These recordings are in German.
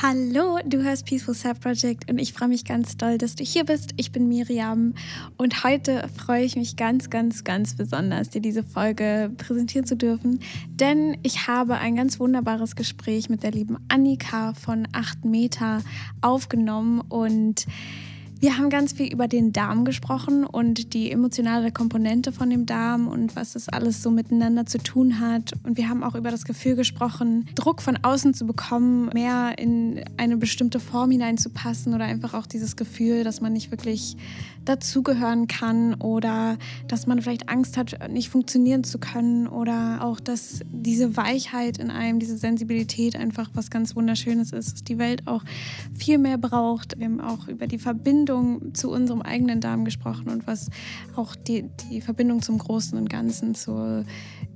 Hallo, du hörst Peaceful Self Project und ich freue mich ganz doll, dass du hier bist. Ich bin Miriam und heute freue ich mich ganz, ganz, ganz besonders, dir diese Folge präsentieren zu dürfen, denn ich habe ein ganz wunderbares Gespräch mit der lieben Annika von 8 Meter aufgenommen und wir haben ganz viel über den Darm gesprochen und die emotionale Komponente von dem Darm und was das alles so miteinander zu tun hat. Und wir haben auch über das Gefühl gesprochen, Druck von außen zu bekommen, mehr in eine bestimmte Form hineinzupassen oder einfach auch dieses Gefühl, dass man nicht wirklich dazugehören kann oder dass man vielleicht Angst hat, nicht funktionieren zu können oder auch, dass diese Weichheit in einem, diese Sensibilität einfach was ganz Wunderschönes ist, dass die Welt auch viel mehr braucht. Wir haben auch über die Verbindung zu unserem eigenen Darm gesprochen und was auch die, die Verbindung zum Großen und Ganzen, zur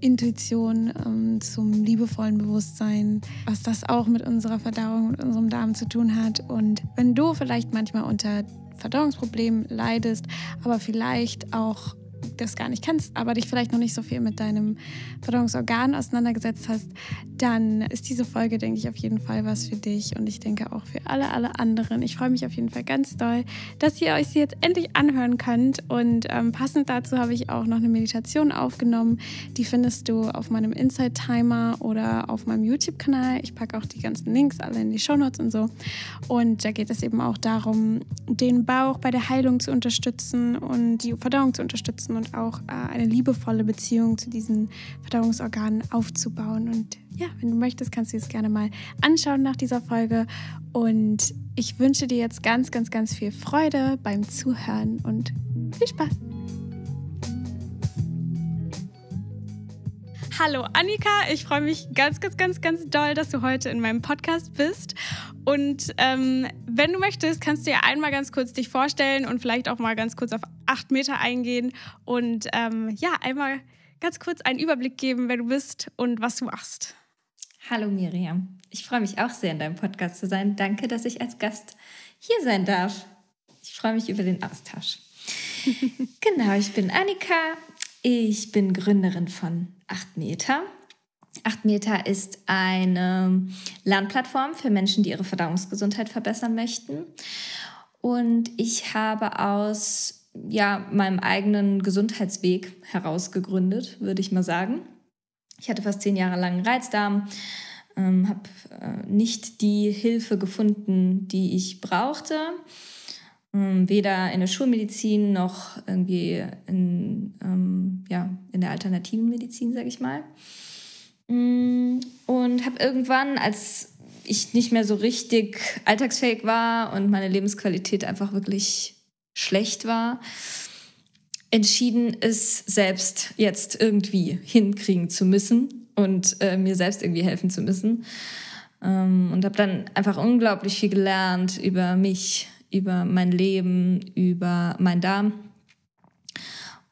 Intuition, ähm, zum liebevollen Bewusstsein, was das auch mit unserer Verdauung, mit unserem Darm zu tun hat. Und wenn du vielleicht manchmal unter Verdauungsproblemen leidest, aber vielleicht auch das gar nicht kennst, aber dich vielleicht noch nicht so viel mit deinem Verdauungsorgan auseinandergesetzt hast, dann ist diese Folge, denke ich, auf jeden Fall was für dich und ich denke auch für alle, alle anderen. Ich freue mich auf jeden Fall ganz doll, dass ihr euch sie jetzt endlich anhören könnt und ähm, passend dazu habe ich auch noch eine Meditation aufgenommen. Die findest du auf meinem Inside Timer oder auf meinem YouTube-Kanal. Ich packe auch die ganzen Links alle in die Show Notes und so. Und da geht es eben auch darum, den Bauch bei der Heilung zu unterstützen und die Verdauung zu unterstützen und auch äh, eine liebevolle Beziehung zu diesen Verdauungsorganen aufzubauen. Und ja, wenn du möchtest, kannst du es gerne mal anschauen nach dieser Folge. Und ich wünsche dir jetzt ganz, ganz, ganz viel Freude beim Zuhören und viel Spaß. Hallo Annika, ich freue mich ganz, ganz, ganz, ganz doll, dass du heute in meinem Podcast bist. Und ähm, wenn du möchtest, kannst du ja einmal ganz kurz dich vorstellen und vielleicht auch mal ganz kurz auf acht Meter eingehen und ähm, ja, einmal ganz kurz einen Überblick geben, wer du bist und was du machst. Hallo Miriam, ich freue mich auch sehr, in deinem Podcast zu sein. Danke, dass ich als Gast hier sein darf. Ich freue mich über den Austausch. genau, ich bin Annika. Ich bin Gründerin von 8 Meter. 8 Meter ist eine Lernplattform für Menschen, die ihre Verdauungsgesundheit verbessern möchten. Und ich habe aus ja, meinem eigenen Gesundheitsweg heraus gegründet, würde ich mal sagen. Ich hatte fast zehn Jahre lang einen Reizdarm, ähm, habe äh, nicht die Hilfe gefunden, die ich brauchte. Ähm, weder in der Schulmedizin noch irgendwie in, ähm, ja, in der alternativen Medizin, sage ich mal. Mm, und habe irgendwann, als ich nicht mehr so richtig alltagsfähig war und meine Lebensqualität einfach wirklich schlecht war, entschieden, es selbst jetzt irgendwie hinkriegen zu müssen und äh, mir selbst irgendwie helfen zu müssen. Ähm, und habe dann einfach unglaublich viel gelernt über mich, über mein Leben, über meinen Darm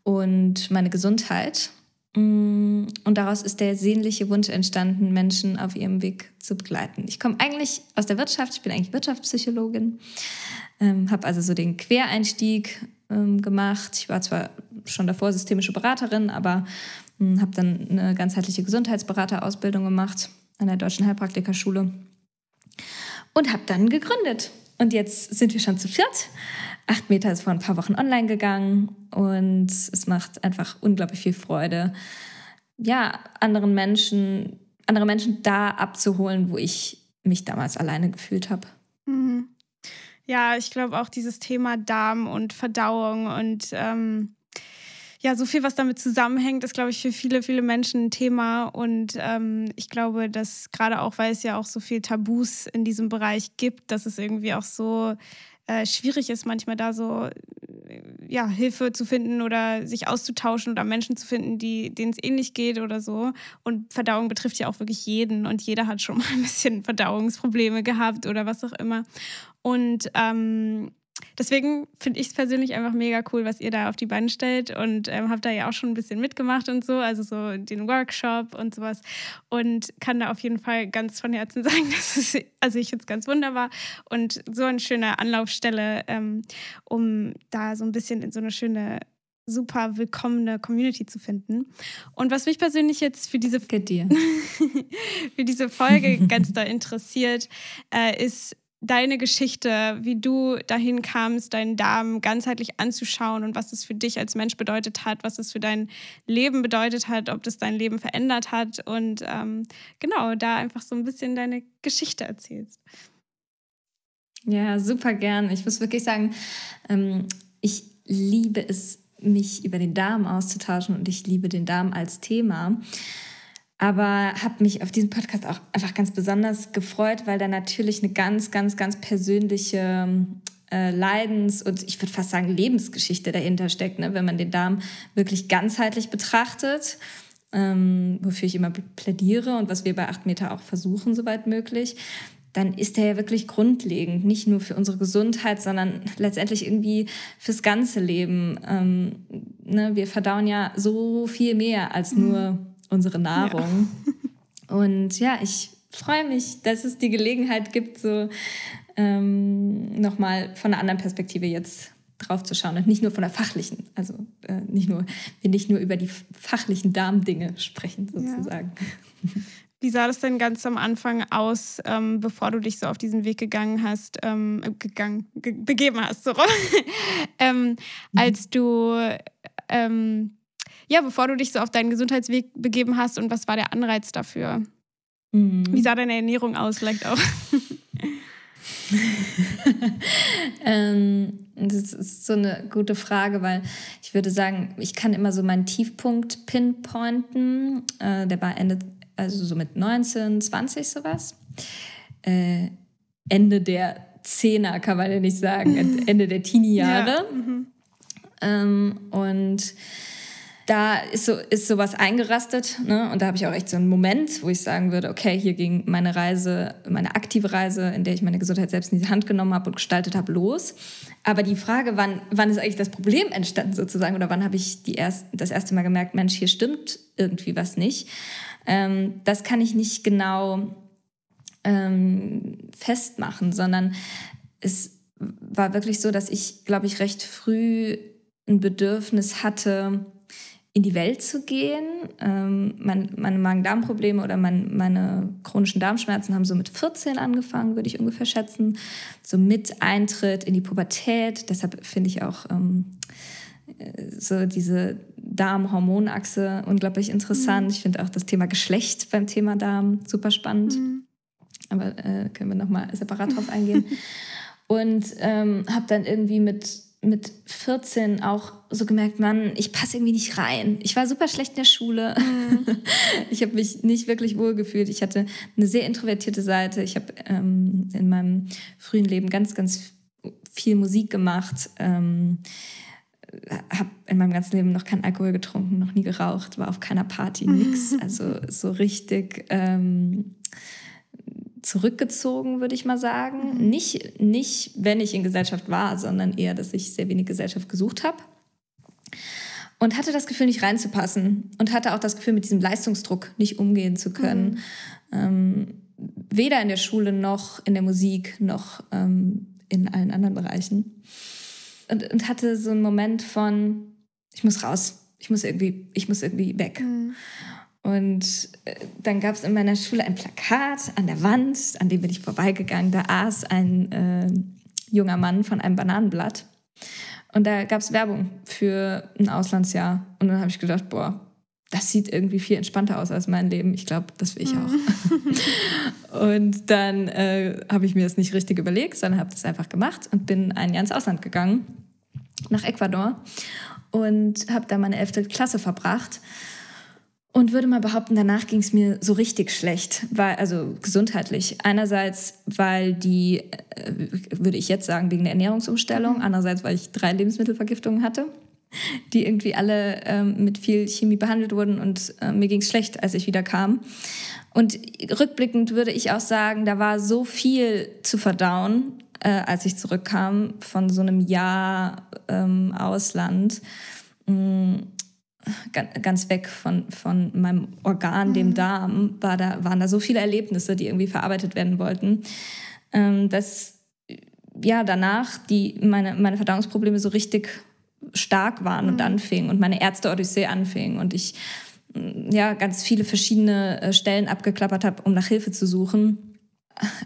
und meine Gesundheit. Mm, und daraus ist der sehnliche Wunsch entstanden, Menschen auf ihrem Weg zu begleiten. Ich komme eigentlich aus der Wirtschaft, ich bin eigentlich Wirtschaftspsychologin, ähm, habe also so den Quereinstieg ähm, gemacht. Ich war zwar schon davor systemische Beraterin, aber ähm, habe dann eine ganzheitliche Gesundheitsberaterausbildung gemacht an der Deutschen Heilpraktikerschule und habe dann gegründet. Und jetzt sind wir schon zu viert. Acht Meter ist vor ein paar Wochen online gegangen und es macht einfach unglaublich viel Freude, ja, anderen Menschen, andere Menschen da abzuholen, wo ich mich damals alleine gefühlt habe. Mhm. Ja, ich glaube auch dieses Thema Darm und Verdauung und ähm, ja, so viel, was damit zusammenhängt, ist, glaube ich, für viele, viele Menschen ein Thema. Und ähm, ich glaube, dass gerade auch, weil es ja auch so viel Tabus in diesem Bereich gibt, dass es irgendwie auch so äh, schwierig ist, manchmal da so ja, Hilfe zu finden oder sich auszutauschen oder Menschen zu finden, die, denen es ähnlich geht oder so. Und Verdauung betrifft ja auch wirklich jeden und jeder hat schon mal ein bisschen Verdauungsprobleme gehabt oder was auch immer. Und ähm, deswegen finde ich es persönlich einfach mega cool, was ihr da auf die Beine stellt und ähm, habe da ja auch schon ein bisschen mitgemacht und so, also so den Workshop und sowas und kann da auf jeden Fall ganz von Herzen sagen, dass es, also ich jetzt ganz wunderbar und so eine schöne Anlaufstelle, ähm, um da so ein bisschen in so eine schöne super willkommene Community zu finden. Und was mich persönlich jetzt für diese, für diese Folge ganz da interessiert, äh, ist deine Geschichte, wie du dahin kamst, deinen Darm ganzheitlich anzuschauen und was es für dich als Mensch bedeutet hat, was es für dein Leben bedeutet hat, ob das dein Leben verändert hat und ähm, genau, da einfach so ein bisschen deine Geschichte erzählst. Ja, super gern. Ich muss wirklich sagen, ähm, ich liebe es, mich über den Darm auszutauschen und ich liebe den Darm als Thema. Aber habe mich auf diesen Podcast auch einfach ganz besonders gefreut, weil da natürlich eine ganz, ganz, ganz persönliche äh, Leidens- und ich würde fast sagen Lebensgeschichte dahinter steckt, ne? wenn man den Darm wirklich ganzheitlich betrachtet. Ähm, wofür ich immer plädiere und was wir bei 8 Meter auch versuchen, soweit möglich, dann ist der ja wirklich grundlegend, nicht nur für unsere Gesundheit, sondern letztendlich irgendwie fürs ganze Leben. Ähm, ne? Wir verdauen ja so viel mehr als mhm. nur unsere Nahrung. Ja. Und ja, ich freue mich, dass es die Gelegenheit gibt, so ähm, nochmal von einer anderen Perspektive jetzt drauf zu schauen und nicht nur von der fachlichen, also äh, nicht nur, wir nicht nur über die fachlichen Darmdinge sprechen sozusagen. Ja. Wie sah das denn ganz am Anfang aus, ähm, bevor du dich so auf diesen Weg gegangen hast, ähm, gegangen, ge begeben hast, so ähm, mhm. als du ähm, ja, bevor du dich so auf deinen Gesundheitsweg begeben hast und was war der Anreiz dafür? Mhm. Wie sah deine Ernährung aus, vielleicht auch? ähm, das ist so eine gute Frage, weil ich würde sagen, ich kann immer so meinen Tiefpunkt pinpointen. Äh, der war Ende, also so mit 19, 20 sowas. Äh, Ende der Zehner kann man ja nicht sagen, Ende der Teenie-Jahre. Ja. Mhm. Ähm, und da ist, so, ist sowas eingerastet. Ne? Und da habe ich auch echt so einen Moment, wo ich sagen würde, okay, hier ging meine Reise, meine aktive Reise, in der ich meine Gesundheit selbst in die Hand genommen habe und gestaltet habe, los. Aber die Frage, wann, wann ist eigentlich das Problem entstanden sozusagen oder wann habe ich die erst, das erste Mal gemerkt, Mensch, hier stimmt irgendwie was nicht, ähm, das kann ich nicht genau ähm, festmachen, sondern es war wirklich so, dass ich, glaube ich, recht früh ein Bedürfnis hatte, in die Welt zu gehen. Ähm, mein, meine Magen-Darm-Probleme oder mein, meine chronischen Darmschmerzen haben so mit 14 angefangen, würde ich ungefähr schätzen. So mit Eintritt in die Pubertät. Deshalb finde ich auch ähm, so diese Darm-Hormonachse unglaublich interessant. Mhm. Ich finde auch das Thema Geschlecht beim Thema Darm super spannend. Mhm. Aber äh, können wir nochmal separat drauf eingehen. Und ähm, habe dann irgendwie mit mit 14 auch so gemerkt, Mann, ich passe irgendwie nicht rein. Ich war super schlecht in der Schule. Mhm. Ich habe mich nicht wirklich wohl gefühlt. Ich hatte eine sehr introvertierte Seite. Ich habe ähm, in meinem frühen Leben ganz, ganz viel Musik gemacht. Ähm, habe in meinem ganzen Leben noch keinen Alkohol getrunken, noch nie geraucht, war auf keiner Party, nix. Also so richtig ähm, zurückgezogen, würde ich mal sagen. Mhm. Nicht, nicht, wenn ich in Gesellschaft war, sondern eher, dass ich sehr wenig Gesellschaft gesucht habe. Und hatte das Gefühl, nicht reinzupassen. Und hatte auch das Gefühl, mit diesem Leistungsdruck nicht umgehen zu können. Mhm. Ähm, weder in der Schule noch in der Musik noch ähm, in allen anderen Bereichen. Und, und hatte so einen Moment von, ich muss raus. Ich muss irgendwie, ich muss irgendwie weg. Mhm. Und äh, dann gab es in meiner Schule ein Plakat an der Wand, an dem bin ich vorbeigegangen. Da aß ein äh, junger Mann von einem Bananenblatt. Und da gab es Werbung für ein Auslandsjahr. Und dann habe ich gedacht, boah, das sieht irgendwie viel entspannter aus als mein Leben. Ich glaube, das will ich auch. und dann äh, habe ich mir das nicht richtig überlegt, sondern habe das einfach gemacht und bin ein Jahr ins Ausland gegangen, nach Ecuador. Und habe da meine elfte Klasse verbracht. Und würde mal behaupten, danach ging es mir so richtig schlecht, weil, also gesundheitlich. Einerseits, weil die, äh, würde ich jetzt sagen, wegen der Ernährungsumstellung. Andererseits, weil ich drei Lebensmittelvergiftungen hatte, die irgendwie alle ähm, mit viel Chemie behandelt wurden und äh, mir ging es schlecht, als ich wieder kam. Und rückblickend würde ich auch sagen, da war so viel zu verdauen, äh, als ich zurückkam von so einem Jahr ähm, Ausland. Mm, ganz weg von, von meinem Organ, mhm. dem Darm, war da, waren da so viele Erlebnisse, die irgendwie verarbeitet werden wollten, ähm, dass ja danach die, meine, meine Verdauungsprobleme so richtig stark waren mhm. und anfingen und meine Ärzte-Odyssee anfing und ich ja ganz viele verschiedene äh, Stellen abgeklappert habe, um nach Hilfe zu suchen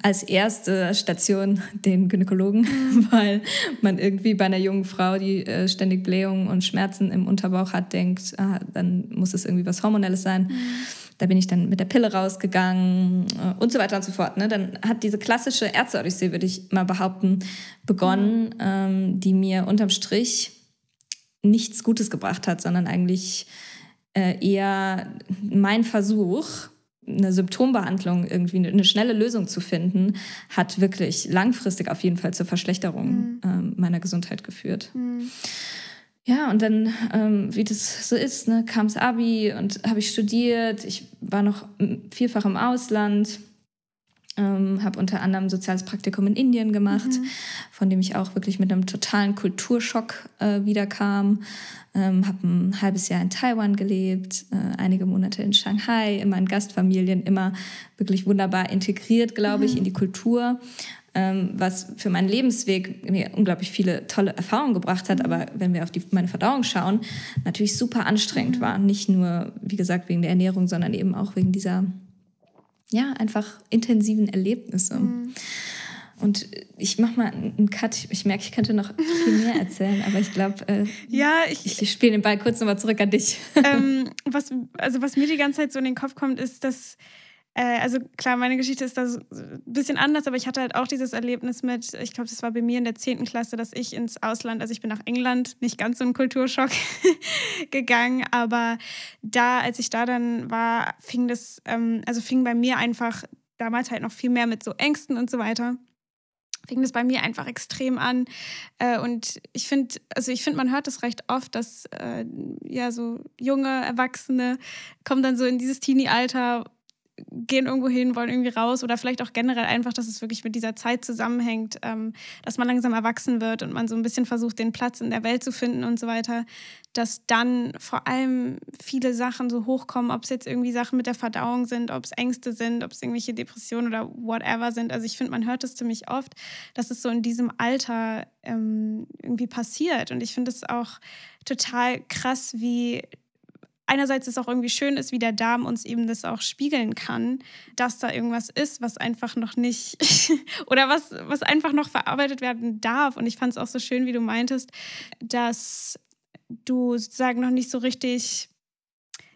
als erste Station den Gynäkologen, mhm. weil man irgendwie bei einer jungen Frau, die äh, ständig Blähungen und Schmerzen im Unterbauch hat, denkt, ah, dann muss es irgendwie was Hormonelles sein. Mhm. Da bin ich dann mit der Pille rausgegangen äh, und so weiter und so fort. Ne? Dann hat diese klassische Ärzte-Odyssee, würde ich mal behaupten, begonnen, mhm. ähm, die mir unterm Strich nichts Gutes gebracht hat, sondern eigentlich äh, eher mein Versuch, eine Symptombehandlung irgendwie eine schnelle Lösung zu finden, hat wirklich langfristig auf jeden Fall zur Verschlechterung mhm. ähm, meiner Gesundheit geführt. Mhm. Ja, und dann, ähm, wie das so ist, ne, kam das Abi und habe ich studiert. Ich war noch vielfach im Ausland, ähm, habe unter anderem ein soziales Praktikum in Indien gemacht, mhm. von dem ich auch wirklich mit einem totalen Kulturschock äh, wiederkam. Ähm, habe ein halbes Jahr in Taiwan gelebt, äh, einige Monate in Shanghai, immer in Gastfamilien, immer wirklich wunderbar integriert, glaube ich, mhm. in die Kultur. Ähm, was für meinen Lebensweg mir unglaublich viele tolle Erfahrungen gebracht hat, mhm. aber wenn wir auf die, meine Verdauung schauen, natürlich super anstrengend mhm. war. Nicht nur, wie gesagt, wegen der Ernährung, sondern eben auch wegen dieser, ja, einfach intensiven Erlebnisse. Mhm. Und ich mache mal einen Cut. Ich merke, ich könnte noch viel mehr erzählen, aber ich glaube, äh, ja, ich, ich spiele den Ball kurz nochmal zurück an dich. Ähm, was, also was mir die ganze Zeit so in den Kopf kommt, ist, dass äh, also klar, meine Geschichte ist da ein bisschen anders, aber ich hatte halt auch dieses Erlebnis mit, ich glaube, das war bei mir in der 10. Klasse, dass ich ins Ausland, also ich bin nach England, nicht ganz so ein Kulturschock gegangen, aber da, als ich da dann war, fing das, ähm, also fing bei mir einfach damals halt noch viel mehr mit so Ängsten und so weiter fing das bei mir einfach extrem an. Äh, und ich finde, also ich finde, man hört das recht oft, dass äh, ja so junge Erwachsene kommen dann so in dieses Teenie-Alter gehen irgendwo hin, wollen irgendwie raus oder vielleicht auch generell einfach, dass es wirklich mit dieser Zeit zusammenhängt, ähm, dass man langsam erwachsen wird und man so ein bisschen versucht, den Platz in der Welt zu finden und so weiter, dass dann vor allem viele Sachen so hochkommen, ob es jetzt irgendwie Sachen mit der Verdauung sind, ob es Ängste sind, ob es irgendwelche Depressionen oder whatever sind. Also ich finde, man hört es ziemlich oft, dass es so in diesem Alter ähm, irgendwie passiert und ich finde es auch total krass, wie einerseits ist auch irgendwie schön ist, wie der Darm uns eben das auch spiegeln kann, dass da irgendwas ist, was einfach noch nicht oder was, was einfach noch verarbeitet werden darf. Und ich fand es auch so schön, wie du meintest, dass du sozusagen noch nicht so richtig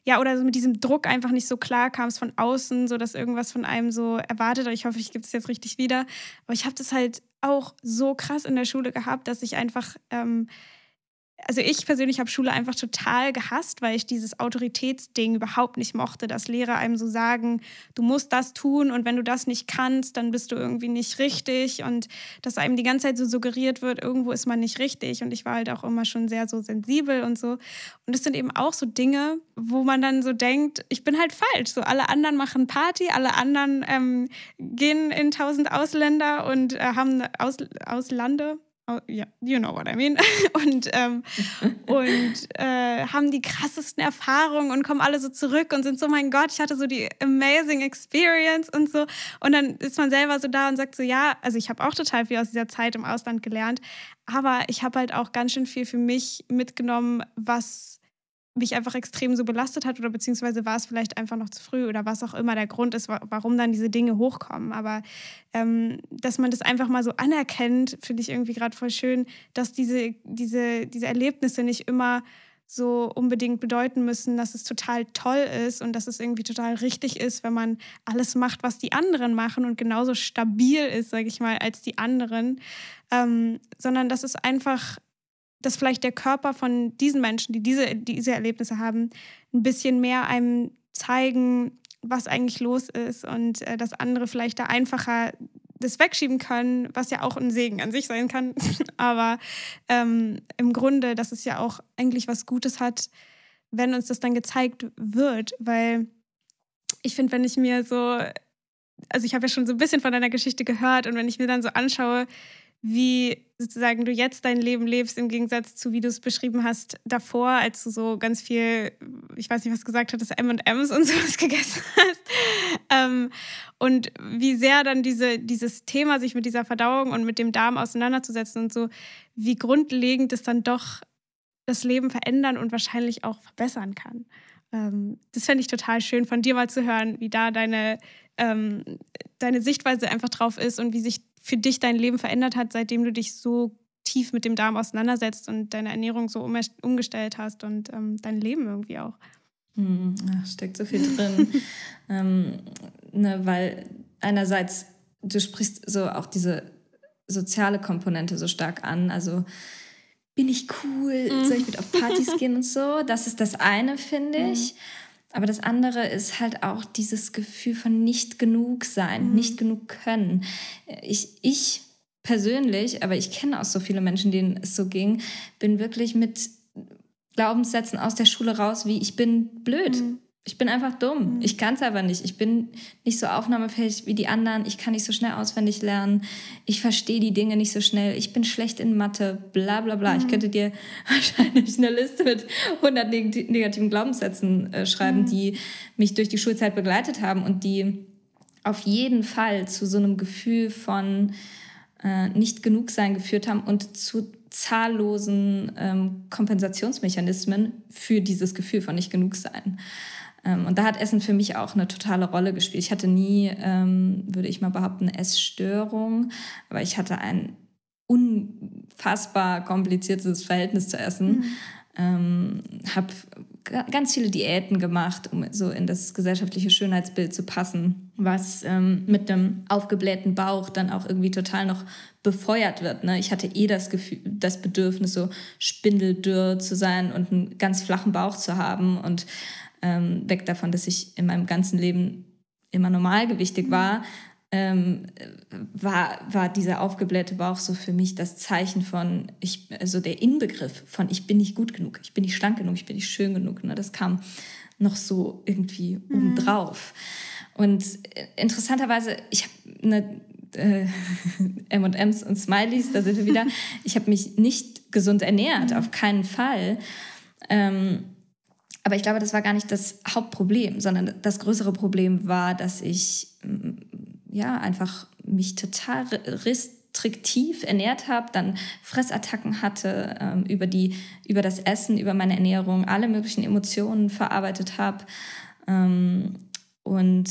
ja, oder so mit diesem Druck einfach nicht so klar kamst von außen, so dass irgendwas von einem so erwartet. Ich hoffe, ich gebe es jetzt richtig wieder. Aber ich habe das halt auch so krass in der Schule gehabt, dass ich einfach ähm, also ich persönlich habe Schule einfach total gehasst, weil ich dieses Autoritätsding überhaupt nicht mochte, dass Lehrer einem so sagen, du musst das tun und wenn du das nicht kannst, dann bist du irgendwie nicht richtig und dass einem die ganze Zeit so suggeriert wird, irgendwo ist man nicht richtig und ich war halt auch immer schon sehr so sensibel und so. Und es sind eben auch so Dinge, wo man dann so denkt, ich bin halt falsch, so alle anderen machen Party, alle anderen ähm, gehen in tausend Ausländer und äh, haben Aus Auslande, Oh, ja, you know what I mean. Und, ähm, und äh, haben die krassesten Erfahrungen und kommen alle so zurück und sind so, mein Gott, ich hatte so die amazing experience und so. Und dann ist man selber so da und sagt so, ja, also ich habe auch total viel aus dieser Zeit im Ausland gelernt, aber ich habe halt auch ganz schön viel für mich mitgenommen, was mich einfach extrem so belastet hat oder beziehungsweise war es vielleicht einfach noch zu früh oder was auch immer der Grund ist, warum dann diese Dinge hochkommen. Aber ähm, dass man das einfach mal so anerkennt, finde ich irgendwie gerade voll schön, dass diese, diese, diese Erlebnisse nicht immer so unbedingt bedeuten müssen, dass es total toll ist und dass es irgendwie total richtig ist, wenn man alles macht, was die anderen machen und genauso stabil ist, sage ich mal, als die anderen, ähm, sondern dass es einfach dass vielleicht der Körper von diesen Menschen, die diese, diese Erlebnisse haben, ein bisschen mehr einem zeigen, was eigentlich los ist und äh, dass andere vielleicht da einfacher das wegschieben können, was ja auch ein Segen an sich sein kann. Aber ähm, im Grunde, dass es ja auch eigentlich was Gutes hat, wenn uns das dann gezeigt wird, weil ich finde, wenn ich mir so, also ich habe ja schon so ein bisschen von deiner Geschichte gehört und wenn ich mir dann so anschaue, wie sozusagen du jetzt dein Leben lebst, im Gegensatz zu wie du es beschrieben hast davor, als du so ganz viel, ich weiß nicht, was gesagt hattest, M&M's und sowas gegessen hast. Ähm, und wie sehr dann diese, dieses Thema, sich mit dieser Verdauung und mit dem Darm auseinanderzusetzen und so, wie grundlegend es dann doch das Leben verändern und wahrscheinlich auch verbessern kann. Ähm, das fände ich total schön, von dir mal zu hören, wie da deine, ähm, deine Sichtweise einfach drauf ist und wie sich für dich dein Leben verändert hat, seitdem du dich so tief mit dem Darm auseinandersetzt und deine Ernährung so umgestellt hast und ähm, dein Leben irgendwie auch. Hm, ach, steckt so viel drin. ähm, ne, weil einerseits, du sprichst so auch diese soziale Komponente so stark an. Also bin ich cool, mhm. soll ich mit auf Partys gehen und so. Das ist das eine, finde mhm. Aber das andere ist halt auch dieses Gefühl von nicht genug sein, mhm. nicht genug können. Ich, ich persönlich, aber ich kenne auch so viele Menschen, denen es so ging, bin wirklich mit Glaubenssätzen aus der Schule raus, wie ich bin blöd. Mhm. Ich bin einfach dumm. Mhm. Ich kann es aber nicht. Ich bin nicht so aufnahmefähig wie die anderen. Ich kann nicht so schnell auswendig lernen. Ich verstehe die Dinge nicht so schnell. Ich bin schlecht in Mathe. Bla bla bla. Mhm. Ich könnte dir wahrscheinlich eine Liste mit 100 negativen Glaubenssätzen äh, schreiben, mhm. die mich durch die Schulzeit begleitet haben und die auf jeden Fall zu so einem Gefühl von äh, nicht genug sein geführt haben und zu zahllosen ähm, Kompensationsmechanismen für dieses Gefühl von nicht genug sein. Ähm, und da hat Essen für mich auch eine totale Rolle gespielt. Ich hatte nie, ähm, würde ich mal behaupten, eine Essstörung, aber ich hatte ein unfassbar kompliziertes Verhältnis zu Essen. Mhm. Ähm, habe ganz viele Diäten gemacht, um so in das gesellschaftliche Schönheitsbild zu passen, was ähm, mit einem aufgeblähten Bauch dann auch irgendwie total noch befeuert wird. Ne? Ich hatte eh das Gefühl, das Bedürfnis, so spindeldürr zu sein und einen ganz flachen Bauch zu haben und ähm, weg davon, dass ich in meinem ganzen Leben immer normalgewichtig war, ähm, war, war dieser aufgeblähte Bauch so für mich das Zeichen von, ich, also der Inbegriff von, ich bin nicht gut genug, ich bin nicht schlank genug, ich bin nicht schön genug. Ne? Das kam noch so irgendwie mhm. obendrauf. Und äh, interessanterweise, ich habe eine äh, M&M's und Smileys, da sind wir wieder. Ich habe mich nicht gesund ernährt, mhm. auf keinen Fall. Ähm, aber ich glaube, das war gar nicht das Hauptproblem, sondern das größere Problem war, dass ich ja, einfach mich total restriktiv ernährt habe, dann Fressattacken hatte, ähm, über, die, über das Essen, über meine Ernährung, alle möglichen Emotionen verarbeitet habe. Ähm, und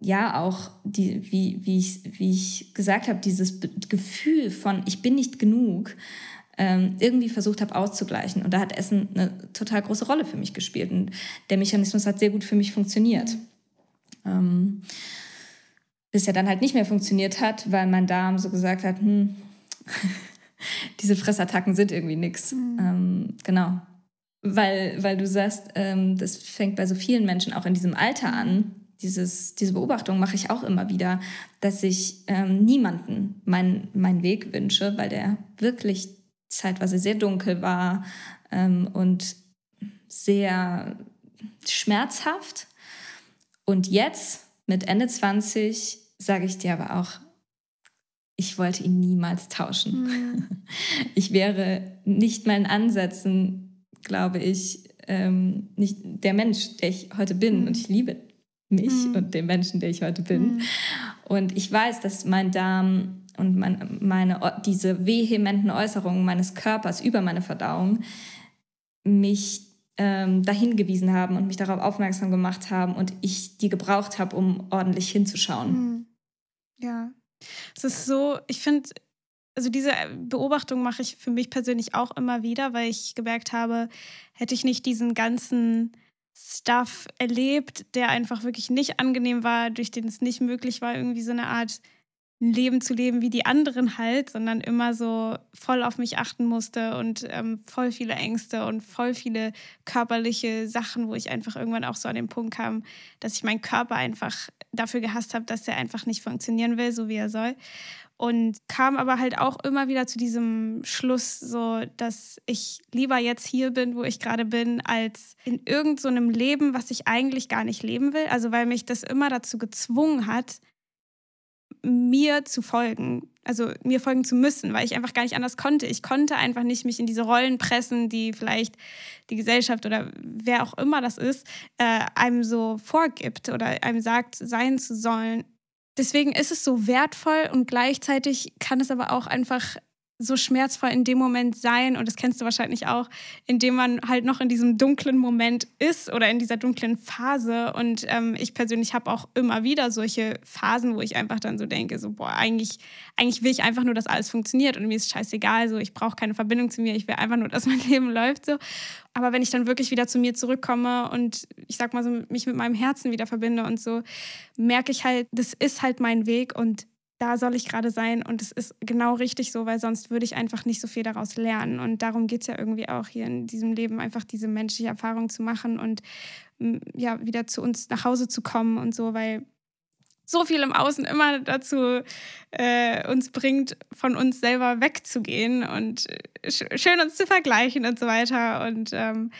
ja, auch die, wie, wie, ich, wie ich gesagt habe, dieses Gefühl von, ich bin nicht genug, irgendwie versucht habe auszugleichen. Und da hat Essen eine total große Rolle für mich gespielt. Und der Mechanismus hat sehr gut für mich funktioniert. Ähm, bis er dann halt nicht mehr funktioniert hat, weil mein Darm so gesagt hat, hm, diese Fressattacken sind irgendwie nichts. Mhm. Ähm, genau. Weil, weil du sagst, ähm, das fängt bei so vielen Menschen auch in diesem Alter an. Dieses, diese Beobachtung mache ich auch immer wieder, dass ich ähm, niemanden meinen mein Weg wünsche, weil der wirklich zeitweise sehr dunkel war ähm, und sehr schmerzhaft. Und jetzt mit Ende 20 sage ich dir aber auch, ich wollte ihn niemals tauschen. Mhm. Ich wäre nicht meinen Ansätzen, glaube ich, ähm, nicht der Mensch, der ich heute bin. Mhm. Und ich liebe mich mhm. und den Menschen, der ich heute bin. Mhm. Und ich weiß, dass mein Darm und mein, meine, diese vehementen Äußerungen meines Körpers über meine Verdauung mich ähm, dahin gewiesen haben und mich darauf aufmerksam gemacht haben und ich die gebraucht habe, um ordentlich hinzuschauen. Mhm. Ja, es ist so, ich finde, also diese Beobachtung mache ich für mich persönlich auch immer wieder, weil ich gemerkt habe, hätte ich nicht diesen ganzen Stuff erlebt, der einfach wirklich nicht angenehm war, durch den es nicht möglich war, irgendwie so eine Art ein Leben zu leben wie die anderen halt, sondern immer so voll auf mich achten musste und ähm, voll viele Ängste und voll viele körperliche Sachen, wo ich einfach irgendwann auch so an den Punkt kam, dass ich meinen Körper einfach dafür gehasst habe, dass er einfach nicht funktionieren will, so wie er soll. Und kam aber halt auch immer wieder zu diesem Schluss, so dass ich lieber jetzt hier bin, wo ich gerade bin, als in irgendeinem so Leben, was ich eigentlich gar nicht leben will. Also weil mich das immer dazu gezwungen hat, mir zu folgen, also mir folgen zu müssen, weil ich einfach gar nicht anders konnte. Ich konnte einfach nicht mich in diese Rollen pressen, die vielleicht die Gesellschaft oder wer auch immer das ist, äh, einem so vorgibt oder einem sagt, sein zu sollen. Deswegen ist es so wertvoll und gleichzeitig kann es aber auch einfach so schmerzvoll in dem Moment sein, und das kennst du wahrscheinlich auch, indem man halt noch in diesem dunklen Moment ist oder in dieser dunklen Phase. Und ähm, ich persönlich habe auch immer wieder solche Phasen, wo ich einfach dann so denke, so, boah, eigentlich, eigentlich will ich einfach nur, dass alles funktioniert und mir ist scheißegal, so, ich brauche keine Verbindung zu mir, ich will einfach nur, dass mein Leben läuft, so. Aber wenn ich dann wirklich wieder zu mir zurückkomme und ich sag mal so, mich mit meinem Herzen wieder verbinde und so, merke ich halt, das ist halt mein Weg und da soll ich gerade sein und es ist genau richtig so, weil sonst würde ich einfach nicht so viel daraus lernen. Und darum geht es ja irgendwie auch hier in diesem Leben, einfach diese menschliche Erfahrung zu machen und ja, wieder zu uns nach Hause zu kommen und so, weil so viel im Außen immer dazu äh, uns bringt, von uns selber wegzugehen und äh, schön uns zu vergleichen und so weiter. Und ähm,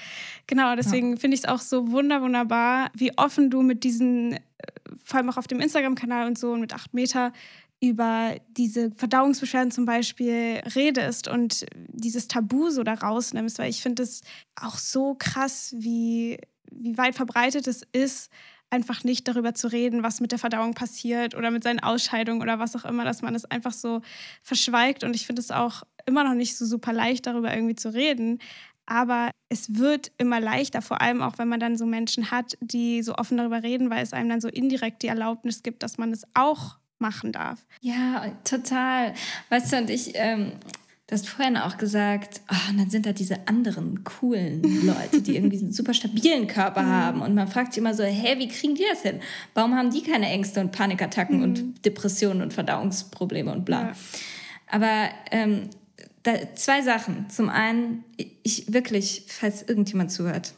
genau, deswegen ja. finde ich es auch so wunder, wunderbar, wie offen du mit diesen, äh, vor allem auch auf dem Instagram-Kanal und so und mit 8 Meter, über diese Verdauungsbeschwerden zum Beispiel redest und dieses Tabu so da rausnimmst, weil ich finde es auch so krass, wie, wie weit verbreitet es ist, einfach nicht darüber zu reden, was mit der Verdauung passiert oder mit seinen Ausscheidungen oder was auch immer, dass man es einfach so verschweigt. Und ich finde es auch immer noch nicht so super leicht, darüber irgendwie zu reden. Aber es wird immer leichter, vor allem auch, wenn man dann so Menschen hat, die so offen darüber reden, weil es einem dann so indirekt die Erlaubnis gibt, dass man es auch machen darf. Ja, total. Weißt du, und ich, ähm, du hast vorhin auch gesagt, oh, und dann sind da diese anderen coolen Leute, die irgendwie einen super stabilen Körper mhm. haben. Und man fragt sich immer so, hä, wie kriegen die das hin? Warum haben die keine Ängste und Panikattacken mhm. und Depressionen und Verdauungsprobleme und bla? Ja. Aber ähm, da, zwei Sachen. Zum einen, ich wirklich, falls irgendjemand zuhört,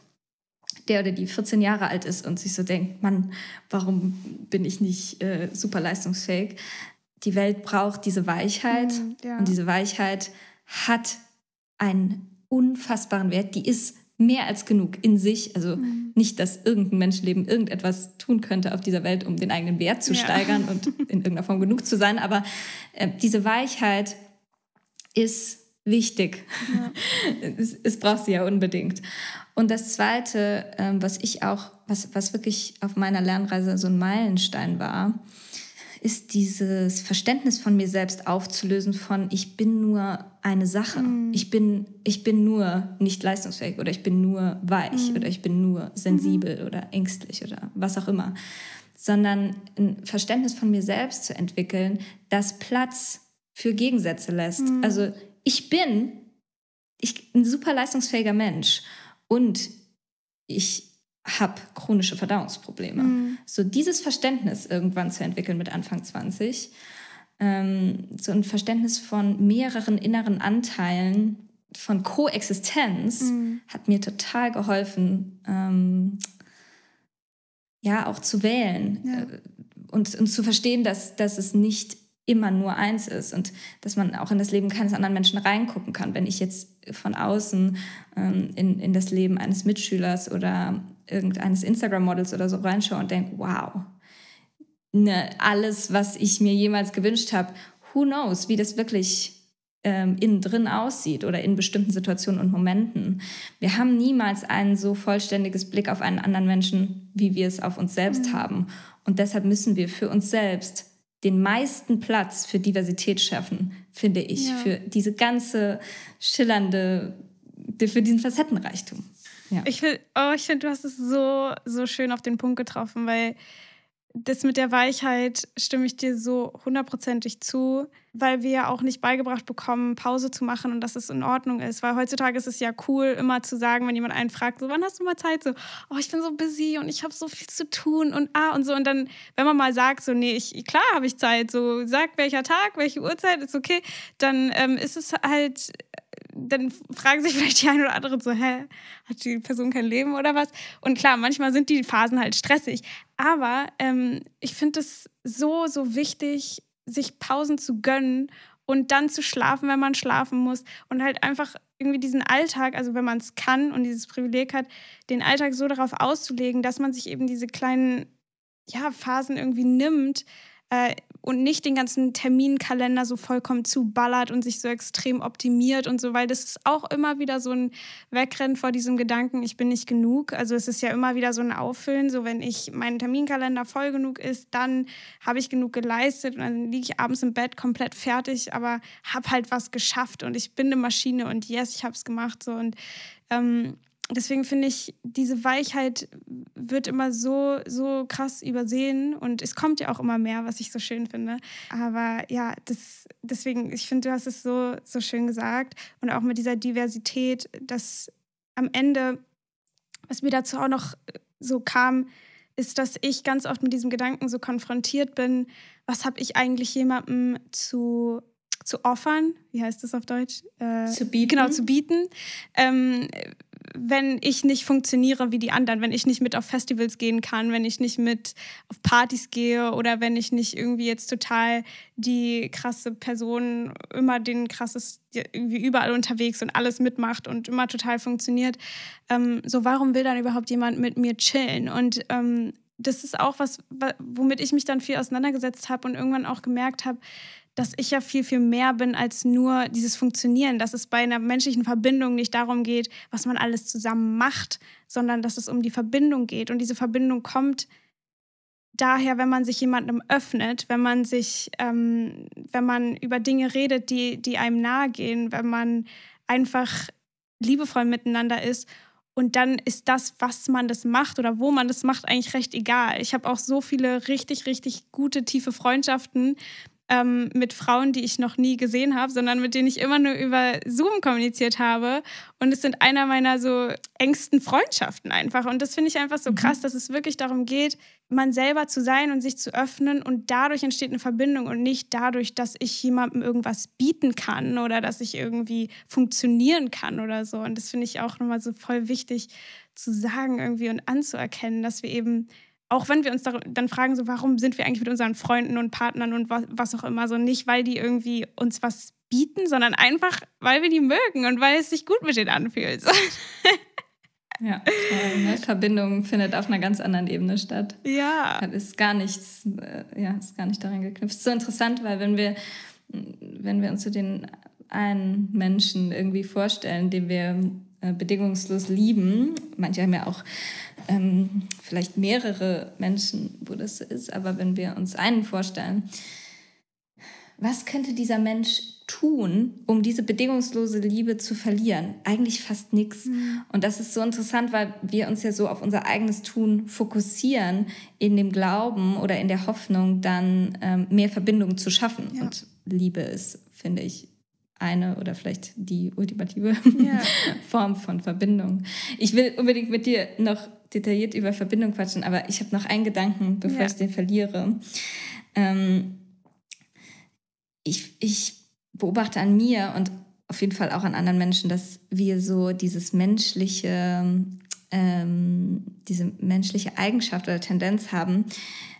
der oder die 14 Jahre alt ist und sich so denkt, Mann, warum bin ich nicht äh, super leistungsfähig? Die Welt braucht diese Weichheit mhm, ja. und diese Weichheit hat einen unfassbaren Wert. Die ist mehr als genug in sich. Also mhm. nicht, dass irgendein Menschenleben irgendetwas tun könnte auf dieser Welt, um den eigenen Wert zu ja. steigern und in irgendeiner Form genug zu sein. Aber äh, diese Weichheit ist wichtig. Ja. es, es braucht sie ja unbedingt. Und das Zweite, ähm, was ich auch, was, was wirklich auf meiner Lernreise so ein Meilenstein war, ist dieses Verständnis von mir selbst aufzulösen von ich bin nur eine Sache. Mm. Ich, bin, ich bin nur nicht leistungsfähig oder ich bin nur weich mm. oder ich bin nur sensibel mm. oder ängstlich oder was auch immer. Sondern ein Verständnis von mir selbst zu entwickeln, das Platz für Gegensätze lässt. Mm. Also ich bin ich, ein super leistungsfähiger Mensch und ich habe chronische Verdauungsprobleme. Mhm. So dieses Verständnis irgendwann zu entwickeln mit Anfang 20, ähm, so ein Verständnis von mehreren inneren Anteilen, von Koexistenz, mhm. hat mir total geholfen, ähm, ja, auch zu wählen ja. äh, und, und zu verstehen, dass, dass es nicht immer nur eins ist und dass man auch in das Leben keines anderen Menschen reingucken kann. Wenn ich jetzt von außen ähm, in, in das Leben eines Mitschülers oder irgendeines Instagram-Models oder so reinschaue und denke, wow, ne, alles, was ich mir jemals gewünscht habe, who knows, wie das wirklich ähm, innen drin aussieht oder in bestimmten Situationen und Momenten. Wir haben niemals ein so vollständiges Blick auf einen anderen Menschen, wie wir es auf uns selbst mhm. haben. Und deshalb müssen wir für uns selbst den meisten Platz für Diversität schaffen, finde ich, ja. für diese ganze schillernde, für diesen Facettenreichtum. Ja. Ich, will, oh, ich finde, du hast es so, so schön auf den Punkt getroffen, weil das mit der Weichheit stimme ich dir so hundertprozentig zu, weil wir ja auch nicht beigebracht bekommen, Pause zu machen und dass es in Ordnung ist. Weil heutzutage ist es ja cool, immer zu sagen, wenn jemand einen fragt, so, wann hast du mal Zeit? So, oh, ich bin so busy und ich habe so viel zu tun und ah und so. Und dann, wenn man mal sagt, so, nee, ich, klar habe ich Zeit, so, sagt welcher Tag, welche Uhrzeit, ist okay, dann ähm, ist es halt dann fragen sich vielleicht die einen oder andere so, hä, hat die Person kein Leben oder was? Und klar, manchmal sind die Phasen halt stressig. Aber ähm, ich finde es so, so wichtig, sich Pausen zu gönnen und dann zu schlafen, wenn man schlafen muss. Und halt einfach irgendwie diesen Alltag, also wenn man es kann und dieses Privileg hat, den Alltag so darauf auszulegen, dass man sich eben diese kleinen ja, Phasen irgendwie nimmt, äh, und nicht den ganzen Terminkalender so vollkommen zuballert und sich so extrem optimiert und so, weil das ist auch immer wieder so ein Wegrennen vor diesem Gedanken, ich bin nicht genug. Also es ist ja immer wieder so ein Auffüllen, so wenn ich mein Terminkalender voll genug ist, dann habe ich genug geleistet und dann liege ich abends im Bett komplett fertig, aber habe halt was geschafft und ich bin eine Maschine und yes, ich habe es gemacht so und ähm, deswegen finde ich, diese Weichheit wird immer so, so krass übersehen und es kommt ja auch immer mehr, was ich so schön finde. Aber ja, das, deswegen, ich finde, du hast es so, so schön gesagt und auch mit dieser Diversität, dass am Ende, was mir dazu auch noch so kam, ist, dass ich ganz oft mit diesem Gedanken so konfrontiert bin, was habe ich eigentlich jemandem zu zu offern, wie heißt das auf Deutsch? Äh, zu bieten. Genau, zu bieten. Ähm, wenn ich nicht funktioniere wie die anderen, wenn ich nicht mit auf Festivals gehen kann, wenn ich nicht mit auf Partys gehe oder wenn ich nicht irgendwie jetzt total die krasse Person immer den krasses irgendwie überall unterwegs und alles mitmacht und immer total funktioniert. Ähm, so warum will dann überhaupt jemand mit mir chillen? Und ähm, das ist auch was, womit ich mich dann viel auseinandergesetzt habe und irgendwann auch gemerkt habe, dass ich ja viel, viel mehr bin als nur dieses Funktionieren, dass es bei einer menschlichen Verbindung nicht darum geht, was man alles zusammen macht, sondern dass es um die Verbindung geht. Und diese Verbindung kommt daher, wenn man sich jemandem öffnet, wenn man sich, ähm, wenn man über Dinge redet, die, die einem nahe gehen, wenn man einfach liebevoll miteinander ist. Und dann ist das, was man das macht oder wo man das macht, eigentlich recht egal. Ich habe auch so viele richtig, richtig gute, tiefe Freundschaften, ähm, mit Frauen, die ich noch nie gesehen habe, sondern mit denen ich immer nur über Zoom kommuniziert habe. Und es sind einer meiner so engsten Freundschaften einfach. Und das finde ich einfach so mhm. krass, dass es wirklich darum geht, man selber zu sein und sich zu öffnen. Und dadurch entsteht eine Verbindung und nicht dadurch, dass ich jemandem irgendwas bieten kann oder dass ich irgendwie funktionieren kann oder so. Und das finde ich auch nochmal so voll wichtig zu sagen irgendwie und anzuerkennen, dass wir eben auch wenn wir uns dann fragen, so warum sind wir eigentlich mit unseren Freunden und Partnern und was, was auch immer so, nicht weil die irgendwie uns was bieten, sondern einfach, weil wir die mögen und weil es sich gut mit denen anfühlt. Ja, ne? Verbindung findet auf einer ganz anderen Ebene statt. Ja. Das ist gar nichts, äh, ja, ist gar nicht daran geknüpft. ist so interessant, weil wenn wir, wenn wir uns so den einen Menschen irgendwie vorstellen, den wir bedingungslos lieben, manche haben ja auch ähm, vielleicht mehrere Menschen, wo das so ist, aber wenn wir uns einen vorstellen, was könnte dieser Mensch tun, um diese bedingungslose Liebe zu verlieren? Eigentlich fast nichts. Mhm. Und das ist so interessant, weil wir uns ja so auf unser eigenes Tun fokussieren, in dem Glauben oder in der Hoffnung, dann ähm, mehr Verbindung zu schaffen. Ja. Und Liebe ist, finde ich, eine oder vielleicht die ultimative ja. Form von Verbindung. Ich will unbedingt mit dir noch detailliert über Verbindung quatschen, aber ich habe noch einen Gedanken, bevor ja. ich den verliere. Ähm, ich, ich beobachte an mir und auf jeden Fall auch an anderen Menschen, dass wir so dieses menschliche, ähm, diese menschliche Eigenschaft oder Tendenz haben,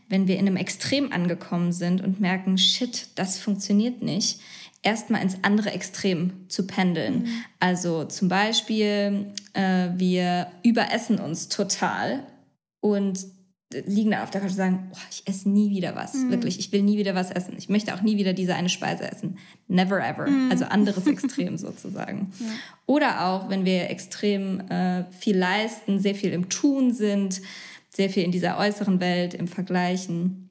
wenn wir in einem Extrem angekommen sind und merken, shit, das funktioniert nicht, erstmal ins andere Extrem zu pendeln. Mhm. Also zum Beispiel, äh, wir überessen uns total und liegen da auf der Couch und sagen, oh, ich esse nie wieder was. Mhm. Wirklich, ich will nie wieder was essen. Ich möchte auch nie wieder diese eine Speise essen. Never ever. Mhm. Also anderes Extrem sozusagen. Ja. Oder auch, wenn wir extrem äh, viel leisten, sehr viel im Tun sind, sehr viel in dieser äußeren Welt, im Vergleichen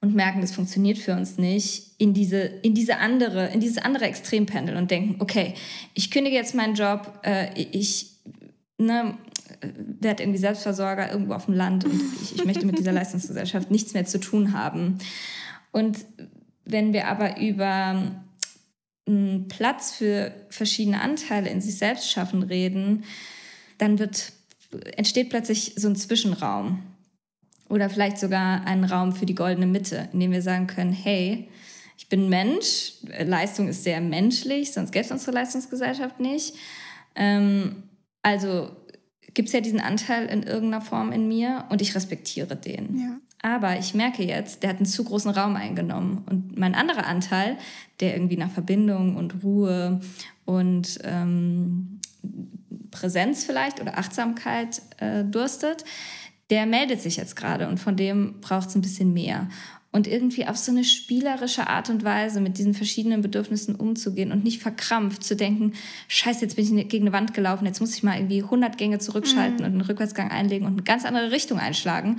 und merken, das funktioniert für uns nicht, in diese, in diese andere, in dieses andere Extrem pendeln und denken, okay, ich kündige jetzt meinen Job, äh, ich ne, werde irgendwie Selbstversorger irgendwo auf dem Land und ich, ich möchte mit dieser Leistungsgesellschaft nichts mehr zu tun haben. Und wenn wir aber über einen Platz für verschiedene Anteile in sich selbst schaffen reden, dann wird, entsteht plötzlich so ein Zwischenraum oder vielleicht sogar einen Raum für die goldene Mitte, in dem wir sagen können, hey, ich bin Mensch, Leistung ist sehr menschlich, sonst gäbe es unsere Leistungsgesellschaft nicht. Ähm, also gibt es ja diesen Anteil in irgendeiner Form in mir und ich respektiere den. Ja. Aber ich merke jetzt, der hat einen zu großen Raum eingenommen. Und mein anderer Anteil, der irgendwie nach Verbindung und Ruhe und ähm, Präsenz vielleicht oder Achtsamkeit äh, durstet, der meldet sich jetzt gerade und von dem braucht es ein bisschen mehr. und irgendwie auf so eine spielerische Art und Weise mit diesen verschiedenen Bedürfnissen umzugehen und nicht verkrampft zu denken, scheiße, jetzt bin ich ne, gegen eine Wand gelaufen, jetzt muss ich mal irgendwie 100 Gänge zurückschalten mhm. und einen Rückwärtsgang einlegen und eine ganz andere Richtung einschlagen,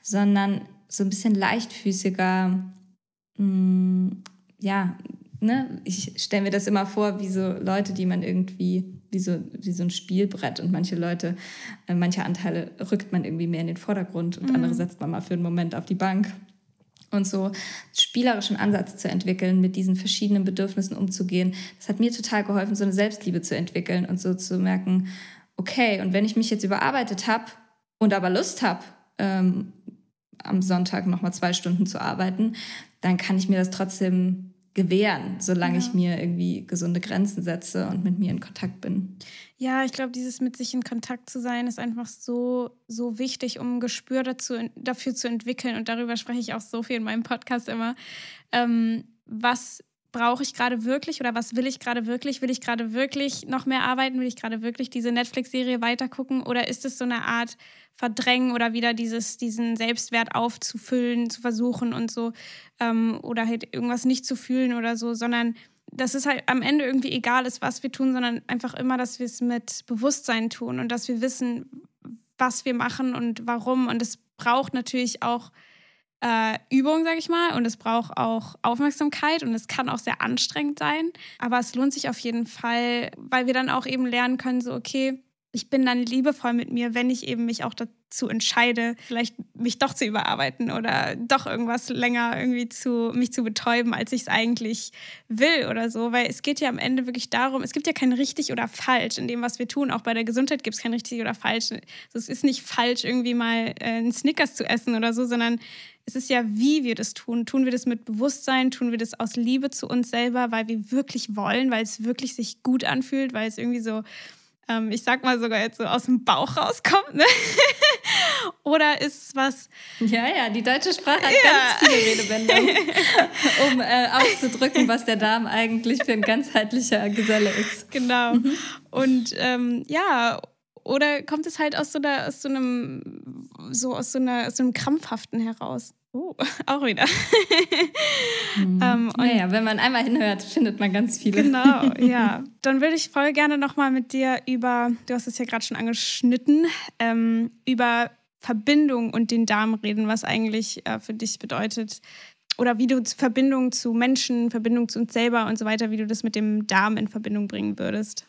sondern so ein bisschen leichtfüßiger, mh, mm, ja, ne, ich stelle mir das immer vor, wie so Leute, die man irgendwie, wie so, wie so ein Spielbrett und manche Leute, äh, manche Anteile rückt man irgendwie mehr in den Vordergrund und mhm. andere setzt man mal für einen Moment auf die Bank. Und so spielerischen Ansatz zu entwickeln, mit diesen verschiedenen Bedürfnissen umzugehen, das hat mir total geholfen, so eine Selbstliebe zu entwickeln und so zu merken, okay, und wenn ich mich jetzt überarbeitet habe und aber Lust habe, ähm, am Sonntag nochmal zwei Stunden zu arbeiten, dann kann ich mir das trotzdem gewähren, solange ja. ich mir irgendwie gesunde Grenzen setze und mit mir in Kontakt bin. Ja, ich glaube, dieses mit sich in Kontakt zu sein, ist einfach so, so wichtig, um ein Gespür dazu, dafür zu entwickeln. Und darüber spreche ich auch so viel in meinem Podcast immer. Ähm, was brauche ich gerade wirklich oder was will ich gerade wirklich? Will ich gerade wirklich noch mehr arbeiten? Will ich gerade wirklich diese Netflix-Serie weitergucken? Oder ist es so eine Art Verdrängen oder wieder dieses, diesen Selbstwert aufzufüllen, zu versuchen und so? Ähm, oder halt irgendwas nicht zu fühlen oder so, sondern dass es halt am Ende irgendwie egal ist, was wir tun, sondern einfach immer, dass wir es mit Bewusstsein tun und dass wir wissen, was wir machen und warum. Und es braucht natürlich auch äh, Übung, sage ich mal, und es braucht auch Aufmerksamkeit und es kann auch sehr anstrengend sein. Aber es lohnt sich auf jeden Fall, weil wir dann auch eben lernen können, so, okay, ich bin dann liebevoll mit mir, wenn ich eben mich auch dazu entscheide, vielleicht mich doch zu überarbeiten oder doch irgendwas länger irgendwie zu mich zu betäuben, als ich es eigentlich will oder so. Weil es geht ja am Ende wirklich darum, es gibt ja kein richtig oder falsch in dem, was wir tun. Auch bei der Gesundheit gibt es kein richtig oder falsch. Also es ist nicht falsch, irgendwie mal äh, einen Snickers zu essen oder so, sondern es ist ja, wie wir das tun. Tun wir das mit Bewusstsein? Tun wir das aus Liebe zu uns selber, weil wir wirklich wollen, weil es wirklich sich gut anfühlt, weil es irgendwie so, ähm, ich sag mal sogar jetzt so aus dem Bauch rauskommt? Ne? Oder ist es was. Ja, ja, die deutsche Sprache hat ja. ganz viele Redewendungen, um äh, auszudrücken, was der Darm eigentlich für ein ganzheitlicher Geselle ist. Genau. Mhm. Und ähm, ja, oder kommt es halt aus so, einer, aus so einem, so aus so, einer, aus so einem Krampfhaften heraus? Oh, auch wieder. Mhm. ähm, naja, wenn man einmal hinhört, findet man ganz viele. Genau, ja. Dann würde ich voll gerne nochmal mit dir über, du hast es ja gerade schon angeschnitten, ähm, über Verbindung und den Darm reden, was eigentlich äh, für dich bedeutet. Oder wie du Verbindung zu Menschen, Verbindung zu uns selber und so weiter, wie du das mit dem Darm in Verbindung bringen würdest.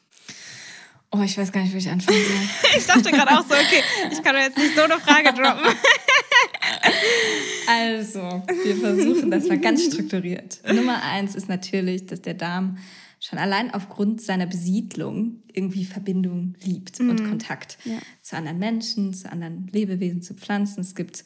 Oh, ich weiß gar nicht, wo ich anfangen soll. ich dachte gerade auch so, okay, ich kann doch jetzt nicht so eine Frage droppen. Also, wir versuchen das mal ganz strukturiert. Nummer eins ist natürlich, dass der Darm schon allein aufgrund seiner Besiedlung irgendwie Verbindung liebt mhm. und Kontakt ja. zu anderen Menschen, zu anderen Lebewesen, zu Pflanzen. Es gibt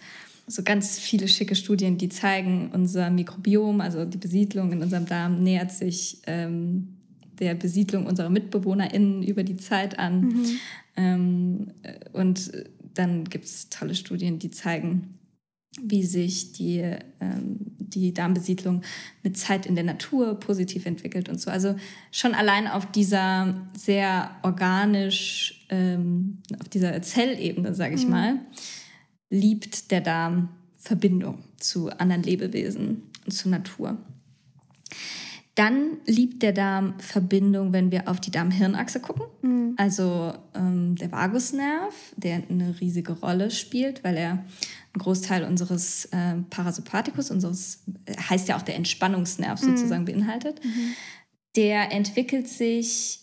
so ganz viele schicke Studien, die zeigen, unser Mikrobiom, also die Besiedlung in unserem Darm, nähert sich ähm, der Besiedlung unserer MitbewohnerInnen über die Zeit an. Mhm. Ähm, und dann gibt es tolle Studien, die zeigen, wie sich die, ähm, die Darmbesiedlung mit Zeit in der Natur positiv entwickelt und so. Also schon allein auf dieser sehr organisch, ähm, auf dieser Zellebene, sage ich mhm. mal, liebt der Darm Verbindung zu anderen Lebewesen und zur Natur. Dann liebt der Darm Verbindung, wenn wir auf die Darm-Hirn-Achse gucken. Mhm. Also ähm, der Vagusnerv, der eine riesige Rolle spielt, weil er einen Großteil unseres äh, Parasympathikus, unseres, heißt ja auch der Entspannungsnerv mhm. sozusagen beinhaltet. Mhm. Der entwickelt sich,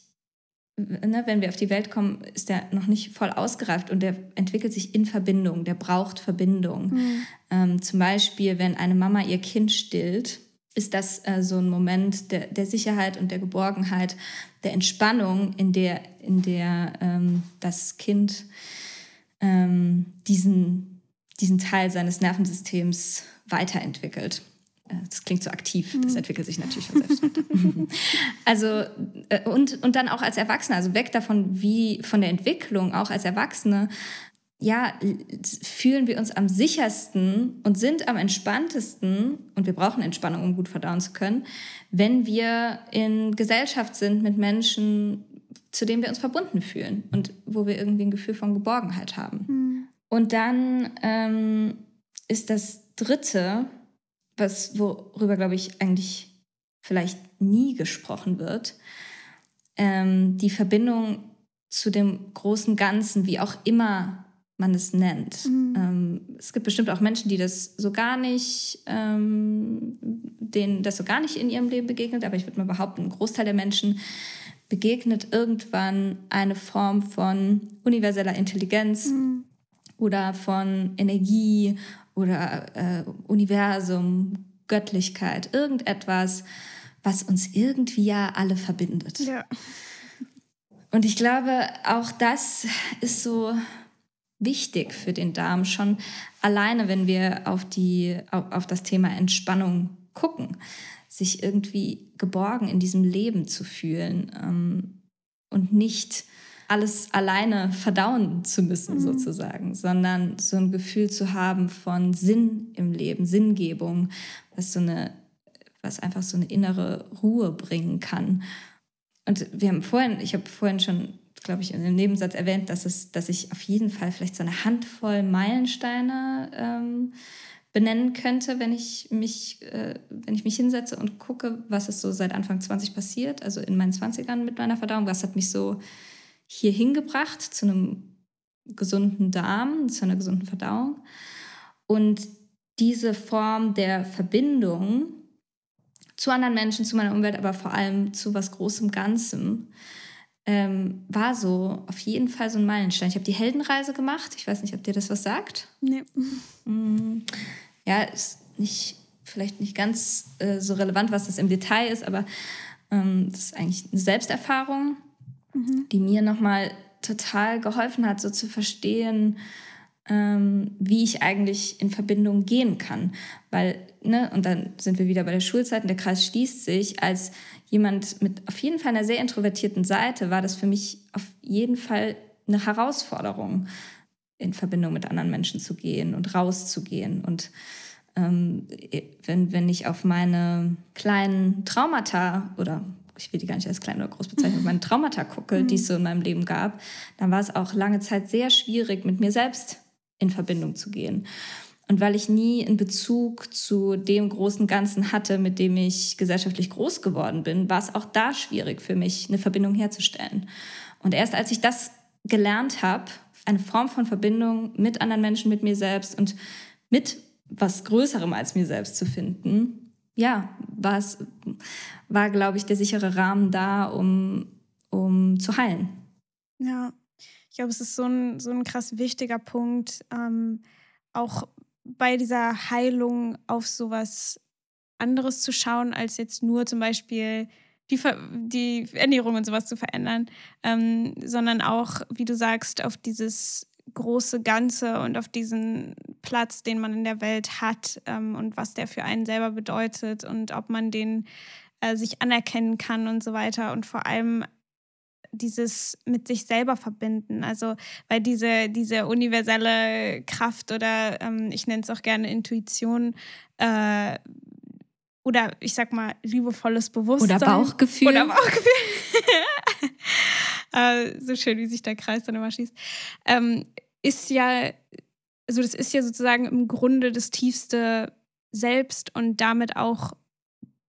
ne, wenn wir auf die Welt kommen, ist der noch nicht voll ausgereift und der entwickelt sich in Verbindung, der braucht Verbindung. Mhm. Ähm, zum Beispiel, wenn eine Mama ihr Kind stillt, ist das äh, so ein Moment der, der, Sicherheit und der Geborgenheit, der Entspannung, in der, in der ähm, das Kind ähm, diesen, diesen Teil seines Nervensystems weiterentwickelt. Äh, das klingt so aktiv, das mhm. entwickelt sich natürlich von selbst weiter. also, äh, und, und dann auch als Erwachsene, also weg davon, wie von der Entwicklung, auch als Erwachsene, ja, fühlen wir uns am sichersten und sind am entspanntesten, und wir brauchen Entspannung, um gut verdauen zu können, wenn wir in Gesellschaft sind mit Menschen, zu denen wir uns verbunden fühlen und wo wir irgendwie ein Gefühl von Geborgenheit haben. Mhm. Und dann ähm, ist das Dritte, was, worüber, glaube ich, eigentlich vielleicht nie gesprochen wird, ähm, die Verbindung zu dem großen Ganzen, wie auch immer man es nennt. Mhm. Ähm, es gibt bestimmt auch Menschen, die das so gar nicht, ähm, denen das so gar nicht in ihrem Leben begegnet, aber ich würde mal behaupten, ein Großteil der Menschen begegnet irgendwann eine Form von universeller Intelligenz mhm. Oder von Energie oder äh, Universum, Göttlichkeit, irgendetwas, was uns irgendwie ja alle verbindet. Ja. Und ich glaube, auch das ist so wichtig für den Darm, schon alleine, wenn wir auf, die, auf, auf das Thema Entspannung gucken, sich irgendwie geborgen in diesem Leben zu fühlen ähm, und nicht alles alleine verdauen zu müssen, mhm. sozusagen, sondern so ein Gefühl zu haben von Sinn im Leben, Sinngebung, was so eine, was einfach so eine innere Ruhe bringen kann. Und wir haben vorhin, ich habe vorhin schon, glaube ich, in dem Nebensatz erwähnt, dass es, dass ich auf jeden Fall vielleicht so eine Handvoll Meilensteine ähm, benennen könnte, wenn ich mich, äh, wenn ich mich hinsetze und gucke, was ist so seit Anfang 20 passiert, also in meinen 20ern mit meiner Verdauung, was hat mich so hier hingebracht zu einem gesunden Darm, zu einer gesunden Verdauung. Und diese Form der Verbindung zu anderen Menschen, zu meiner Umwelt, aber vor allem zu was Großem Ganzem, ähm, war so auf jeden Fall so ein Meilenstein. Ich habe die Heldenreise gemacht. Ich weiß nicht, ob dir das was sagt. Nee. Mm, ja, ist nicht, vielleicht nicht ganz äh, so relevant, was das im Detail ist, aber ähm, das ist eigentlich eine Selbsterfahrung mhm. die mir nochmal total geholfen hat, so zu verstehen, ähm, wie ich eigentlich in Verbindung gehen kann. Weil, ne, und dann sind wir wieder bei der Schulzeit und der Kreis schließt sich. Als jemand mit auf jeden Fall einer sehr introvertierten Seite war das für mich auf jeden Fall eine Herausforderung, in Verbindung mit anderen Menschen zu gehen und rauszugehen. Und ähm, wenn, wenn ich auf meine kleinen Traumata oder ich will die gar nicht als klein oder groß bezeichnen, meine Traumata gucke, die es so in meinem Leben gab, dann war es auch lange Zeit sehr schwierig, mit mir selbst in Verbindung zu gehen. Und weil ich nie einen Bezug zu dem großen Ganzen hatte, mit dem ich gesellschaftlich groß geworden bin, war es auch da schwierig für mich, eine Verbindung herzustellen. Und erst als ich das gelernt habe, eine Form von Verbindung mit anderen Menschen, mit mir selbst und mit was Größerem als mir selbst zu finden, ja, war es, war, glaube ich, der sichere Rahmen da, um, um zu heilen. Ja, ich glaube, es ist so ein, so ein krass wichtiger Punkt, ähm, auch bei dieser Heilung auf sowas anderes zu schauen, als jetzt nur zum Beispiel die, die Ernährung und sowas zu verändern, ähm, sondern auch, wie du sagst, auf dieses große Ganze und auf diesen Platz, den man in der Welt hat ähm, und was der für einen selber bedeutet und ob man den äh, sich anerkennen kann und so weiter und vor allem dieses mit sich selber verbinden. Also, weil diese, diese universelle Kraft oder ähm, ich nenne es auch gerne Intuition äh, oder ich sag mal liebevolles Bewusstsein. Oder Bauchgefühl. Oder Bauchgefühl. äh, so schön, wie sich der Kreis dann immer schießt. Ähm, ist ja, also das ist ja sozusagen im Grunde das tiefste Selbst und damit auch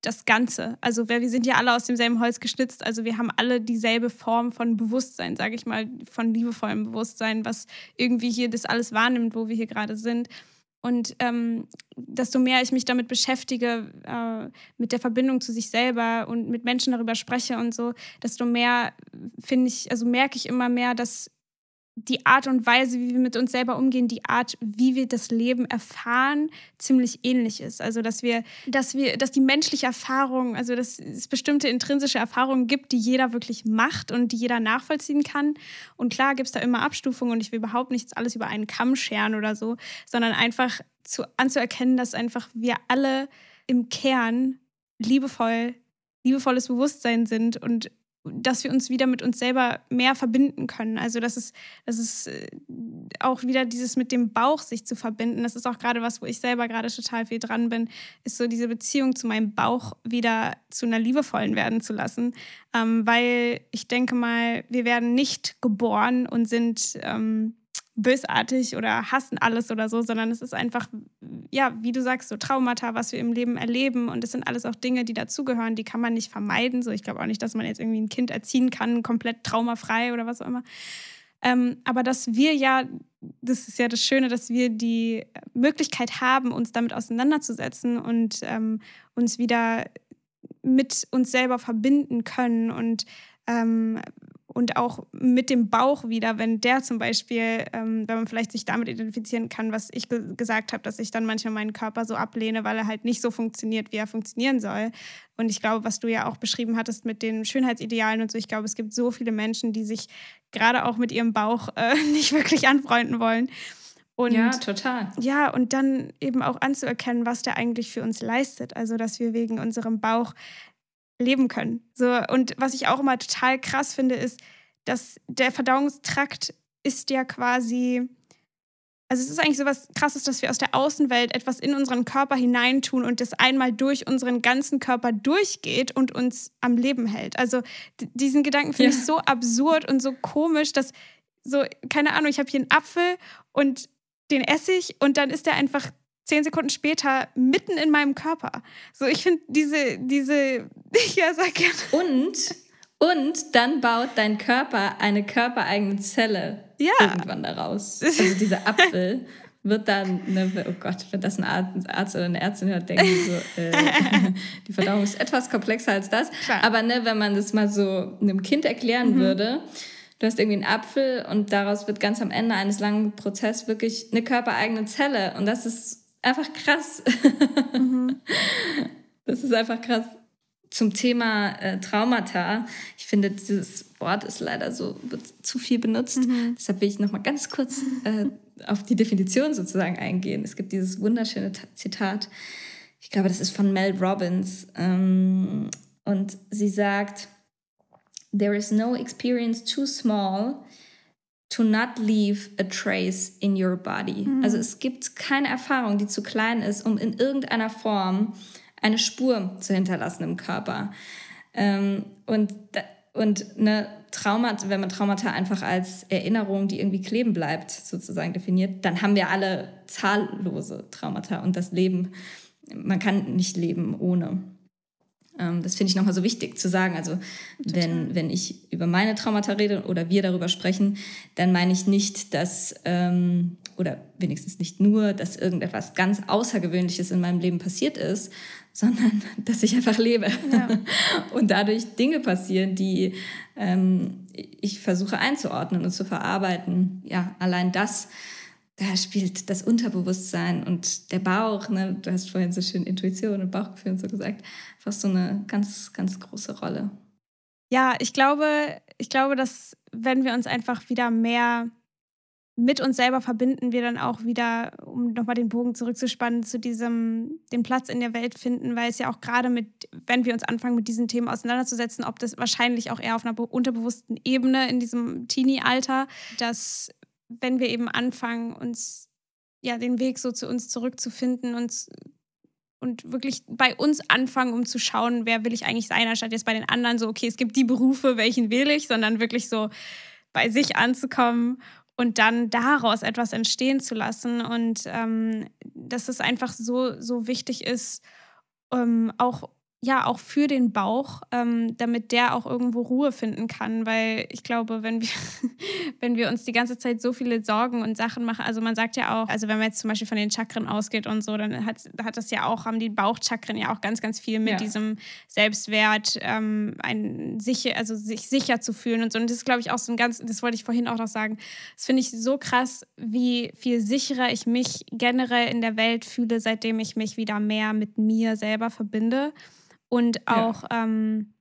das Ganze. Also wir, wir sind ja alle aus demselben Holz geschnitzt, also wir haben alle dieselbe Form von Bewusstsein, sage ich mal, von liebevollem Bewusstsein, was irgendwie hier das alles wahrnimmt, wo wir hier gerade sind. Und ähm, desto mehr ich mich damit beschäftige, äh, mit der Verbindung zu sich selber und mit Menschen darüber spreche und so, desto mehr finde ich, also merke ich immer mehr, dass die Art und Weise, wie wir mit uns selber umgehen, die Art, wie wir das Leben erfahren, ziemlich ähnlich ist. Also dass wir, dass wir, dass die menschliche Erfahrung, also dass es bestimmte intrinsische Erfahrungen gibt, die jeder wirklich macht und die jeder nachvollziehen kann. Und klar gibt es da immer Abstufungen und ich will überhaupt nichts alles über einen Kamm scheren oder so, sondern einfach zu, anzuerkennen, dass einfach wir alle im Kern liebevoll, liebevolles Bewusstsein sind und dass wir uns wieder mit uns selber mehr verbinden können. Also das ist, das ist äh, auch wieder dieses mit dem Bauch sich zu verbinden. Das ist auch gerade was, wo ich selber gerade total viel dran bin, ist so diese Beziehung zu meinem Bauch wieder zu einer liebevollen werden zu lassen. Ähm, weil ich denke mal, wir werden nicht geboren und sind ähm, bösartig oder hassen alles oder so, sondern es ist einfach, ja, wie du sagst, so Traumata, was wir im Leben erleben. Und das sind alles auch Dinge, die dazugehören, die kann man nicht vermeiden. So, ich glaube auch nicht, dass man jetzt irgendwie ein Kind erziehen kann, komplett traumafrei oder was auch immer. Ähm, aber dass wir ja, das ist ja das Schöne, dass wir die Möglichkeit haben, uns damit auseinanderzusetzen und ähm, uns wieder mit uns selber verbinden können und ähm, und auch mit dem Bauch wieder, wenn der zum Beispiel, ähm, wenn man vielleicht sich damit identifizieren kann, was ich ge gesagt habe, dass ich dann manchmal meinen Körper so ablehne, weil er halt nicht so funktioniert, wie er funktionieren soll. Und ich glaube, was du ja auch beschrieben hattest mit den Schönheitsidealen und so, ich glaube, es gibt so viele Menschen, die sich gerade auch mit ihrem Bauch äh, nicht wirklich anfreunden wollen. Und, ja, total. Ja, und dann eben auch anzuerkennen, was der eigentlich für uns leistet. Also, dass wir wegen unserem Bauch leben können. So, und was ich auch immer total krass finde, ist, dass der Verdauungstrakt ist ja quasi, also es ist eigentlich so was Krasses, dass wir aus der Außenwelt etwas in unseren Körper hineintun und das einmal durch unseren ganzen Körper durchgeht und uns am Leben hält. Also diesen Gedanken finde ja. ich so absurd und so komisch, dass so, keine Ahnung, ich habe hier einen Apfel und den esse ich und dann ist der einfach zehn Sekunden später mitten in meinem Körper. So, ich finde diese, diese, ja, sag gerne. Und, und dann baut dein Körper eine körpereigene Zelle ja. irgendwann daraus. Also dieser Apfel wird dann, eine, oh Gott, wenn das ein Arzt oder eine Ärztin hört, denken die so, äh, die Verdauung ist etwas komplexer als das. Klar. Aber ne, wenn man das mal so einem Kind erklären mhm. würde, du hast irgendwie einen Apfel und daraus wird ganz am Ende eines langen Prozesses wirklich eine körpereigene Zelle. Und das ist einfach krass. Mhm. Das ist einfach krass. Zum Thema äh, Traumata. Ich finde, dieses Wort ist leider so, wird zu viel benutzt. Mhm. Deshalb will ich noch mal ganz kurz äh, auf die Definition sozusagen eingehen. Es gibt dieses wunderschöne Zitat. Ich glaube, das ist von Mel Robbins. Ähm, und sie sagt, There is no experience too small to not leave a trace in your body. Mhm. Also es gibt keine Erfahrung, die zu klein ist, um in irgendeiner Form eine Spur zu hinterlassen im Körper. Ähm, und und eine Traumata, wenn man Traumata einfach als Erinnerung, die irgendwie kleben bleibt, sozusagen definiert, dann haben wir alle zahllose Traumata und das Leben, man kann nicht leben ohne. Ähm, das finde ich nochmal so wichtig zu sagen. Also wenn, wenn ich über meine Traumata rede oder wir darüber sprechen, dann meine ich nicht, dass, ähm, oder wenigstens nicht nur, dass irgendetwas ganz Außergewöhnliches in meinem Leben passiert ist, sondern dass ich einfach lebe. Ja. Und dadurch Dinge passieren, die ähm, ich versuche einzuordnen und zu verarbeiten. Ja, allein das da spielt das Unterbewusstsein und der Bauch, ne, du hast vorhin so schön Intuition und Bauchgefühl und so gesagt, einfach so eine ganz, ganz große Rolle. Ja, ich glaube, ich glaube, dass wenn wir uns einfach wieder mehr mit uns selber verbinden, wir dann auch wieder, um nochmal den Bogen zurückzuspannen, zu diesem, den Platz in der Welt finden, weil es ja auch gerade mit, wenn wir uns anfangen, mit diesen Themen auseinanderzusetzen, ob das wahrscheinlich auch eher auf einer unterbewussten Ebene in diesem Teenie-Alter, dass wenn wir eben anfangen, uns ja den Weg so zu uns zurückzufinden und, und wirklich bei uns anfangen, um zu schauen, wer will ich eigentlich sein, anstatt jetzt bei den anderen so, okay, es gibt die Berufe, welchen will ich, sondern wirklich so bei sich anzukommen und dann daraus etwas entstehen zu lassen. Und ähm, dass es einfach so, so wichtig ist, ähm, auch ja auch für den Bauch, ähm, damit der auch irgendwo Ruhe finden kann, weil ich glaube, wenn wir, wenn wir uns die ganze Zeit so viele Sorgen und Sachen machen, also man sagt ja auch, also wenn man jetzt zum Beispiel von den Chakren ausgeht und so, dann hat, hat das ja auch, haben die Bauchchakren ja auch ganz, ganz viel mit ja. diesem Selbstwert, ähm, ein sicher, also sich sicher zu fühlen und so. Und das ist, glaube ich, auch so ein ganz, das wollte ich vorhin auch noch sagen, das finde ich so krass, wie viel sicherer ich mich generell in der Welt fühle, seitdem ich mich wieder mehr mit mir selber verbinde. Und auch, ja. ähm,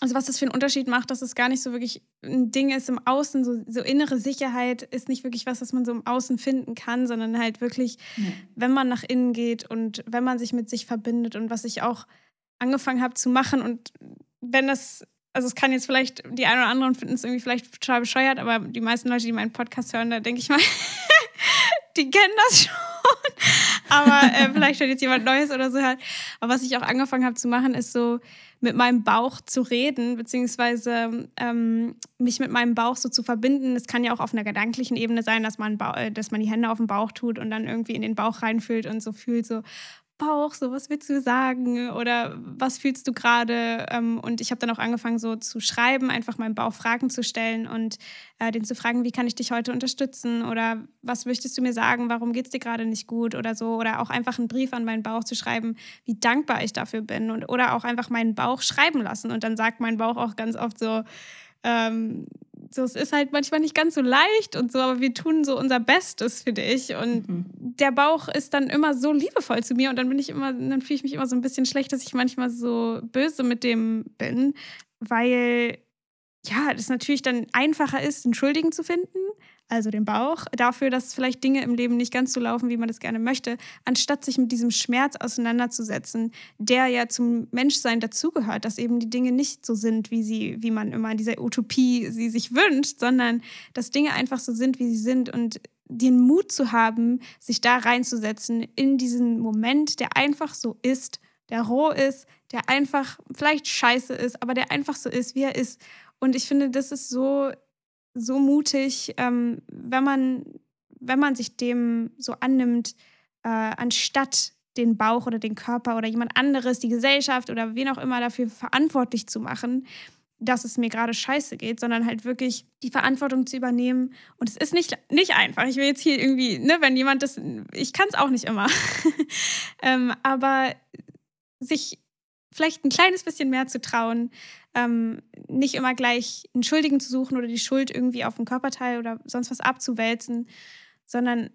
also was das für einen Unterschied macht, dass es gar nicht so wirklich ein Ding ist im Außen, so, so innere Sicherheit ist nicht wirklich was, was man so im Außen finden kann, sondern halt wirklich, ja. wenn man nach innen geht und wenn man sich mit sich verbindet und was ich auch angefangen habe zu machen und wenn das also es kann jetzt vielleicht, die einen oder anderen finden es irgendwie vielleicht total bescheuert, aber die meisten Leute, die meinen Podcast hören, da denke ich mal, die kennen das schon. Aber äh, vielleicht hört jetzt jemand Neues oder so halt. Aber was ich auch angefangen habe zu machen, ist so mit meinem Bauch zu reden, beziehungsweise ähm, mich mit meinem Bauch so zu verbinden. Es kann ja auch auf einer gedanklichen Ebene sein, dass man, äh, dass man die Hände auf den Bauch tut und dann irgendwie in den Bauch reinfühlt und so fühlt, so, Bauch, so was willst du sagen? Oder was fühlst du gerade? Ähm, und ich habe dann auch angefangen so zu schreiben, einfach meinem Bauch Fragen zu stellen und äh, den zu fragen, wie kann ich dich heute unterstützen? Oder was möchtest du mir sagen, warum geht es dir gerade nicht gut? Oder so. Oder auch einfach einen Brief an meinen Bauch zu schreiben, wie dankbar ich dafür bin. Und oder auch einfach meinen Bauch schreiben lassen. Und dann sagt mein Bauch auch ganz oft so, ähm, so, es ist halt manchmal nicht ganz so leicht und so, aber wir tun so unser Bestes für dich. Und mhm. der Bauch ist dann immer so liebevoll zu mir und dann bin ich immer, dann fühle ich mich immer so ein bisschen schlecht, dass ich manchmal so böse mit dem bin, weil ja, das natürlich dann einfacher ist, einen Schuldigen zu finden also den Bauch, dafür, dass vielleicht Dinge im Leben nicht ganz so laufen, wie man das gerne möchte, anstatt sich mit diesem Schmerz auseinanderzusetzen, der ja zum Menschsein dazugehört, dass eben die Dinge nicht so sind, wie sie, wie man immer in dieser Utopie sie sich wünscht, sondern dass Dinge einfach so sind, wie sie sind und den Mut zu haben, sich da reinzusetzen in diesen Moment, der einfach so ist, der roh ist, der einfach vielleicht scheiße ist, aber der einfach so ist, wie er ist. Und ich finde, das ist so so mutig, ähm, wenn, man, wenn man sich dem so annimmt, äh, anstatt den Bauch oder den Körper oder jemand anderes, die Gesellschaft oder wen auch immer dafür verantwortlich zu machen, dass es mir gerade scheiße geht, sondern halt wirklich die Verantwortung zu übernehmen. Und es ist nicht, nicht einfach. Ich will jetzt hier irgendwie, ne, wenn jemand das, ich kann es auch nicht immer, ähm, aber sich vielleicht ein kleines bisschen mehr zu trauen, ähm, nicht immer gleich einen Schuldigen zu suchen oder die Schuld irgendwie auf ein Körperteil oder sonst was abzuwälzen, sondern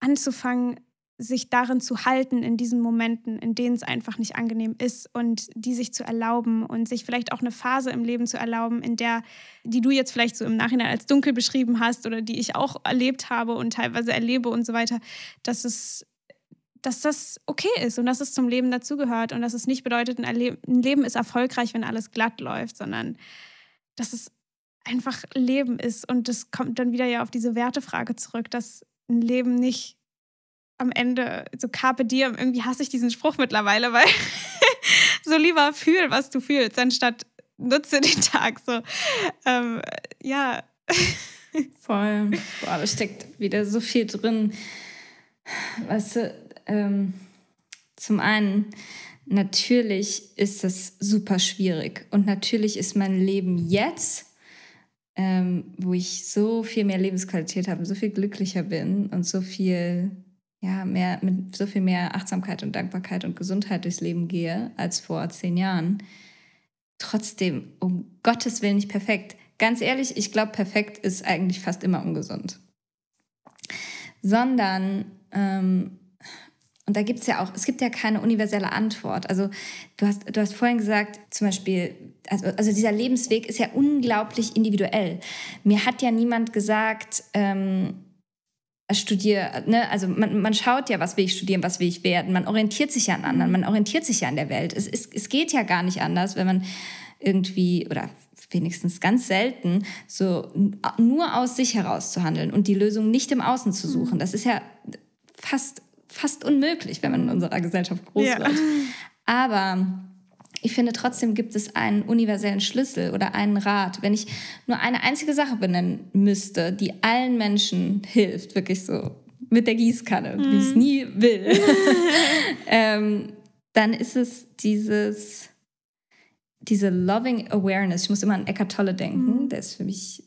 anzufangen, sich darin zu halten in diesen Momenten, in denen es einfach nicht angenehm ist und die sich zu erlauben und sich vielleicht auch eine Phase im Leben zu erlauben, in der, die du jetzt vielleicht so im Nachhinein als dunkel beschrieben hast oder die ich auch erlebt habe und teilweise erlebe und so weiter, dass es dass das okay ist und dass es zum Leben dazugehört und dass es nicht bedeutet, ein, ein, Leben ist erfolgreich, wenn alles glatt läuft, sondern dass es einfach Leben ist. Und das kommt dann wieder ja auf diese Wertefrage zurück, dass ein Leben nicht am Ende so carpe diem, irgendwie hasse ich diesen Spruch mittlerweile, weil so lieber fühl, was du fühlst, anstatt nutze den Tag so. Ähm, ja. Voll. Boah, da steckt wieder so viel drin. Weißt du, ähm, zum einen, natürlich ist das super schwierig und natürlich ist mein Leben jetzt, ähm, wo ich so viel mehr Lebensqualität habe, so viel glücklicher bin und so viel ja, mehr, mit so viel mehr Achtsamkeit und Dankbarkeit und Gesundheit durchs Leben gehe als vor zehn Jahren. Trotzdem, um Gottes Willen nicht perfekt. Ganz ehrlich, ich glaube, perfekt ist eigentlich fast immer ungesund. Sondern ähm, und da gibt es ja auch, es gibt ja keine universelle Antwort. Also du hast, du hast vorhin gesagt, zum Beispiel, also, also dieser Lebensweg ist ja unglaublich individuell. Mir hat ja niemand gesagt, ähm, studiere, ne? also man, man schaut ja, was will ich studieren, was will ich werden. Man orientiert sich ja an anderen, man orientiert sich ja an der Welt. Es, es, es geht ja gar nicht anders, wenn man irgendwie, oder wenigstens ganz selten, so nur aus sich heraus zu handeln und die Lösung nicht im Außen zu suchen. Mhm. Das ist ja fast fast unmöglich, wenn man in unserer Gesellschaft groß ja. wird. Aber ich finde trotzdem gibt es einen universellen Schlüssel oder einen Rat. Wenn ich nur eine einzige Sache benennen müsste, die allen Menschen hilft, wirklich so mit der Gießkanne, mhm. wie ich es nie will, ähm, dann ist es dieses, diese Loving Awareness. Ich muss immer an Eckhart Tolle denken. Mhm. Der ist für mich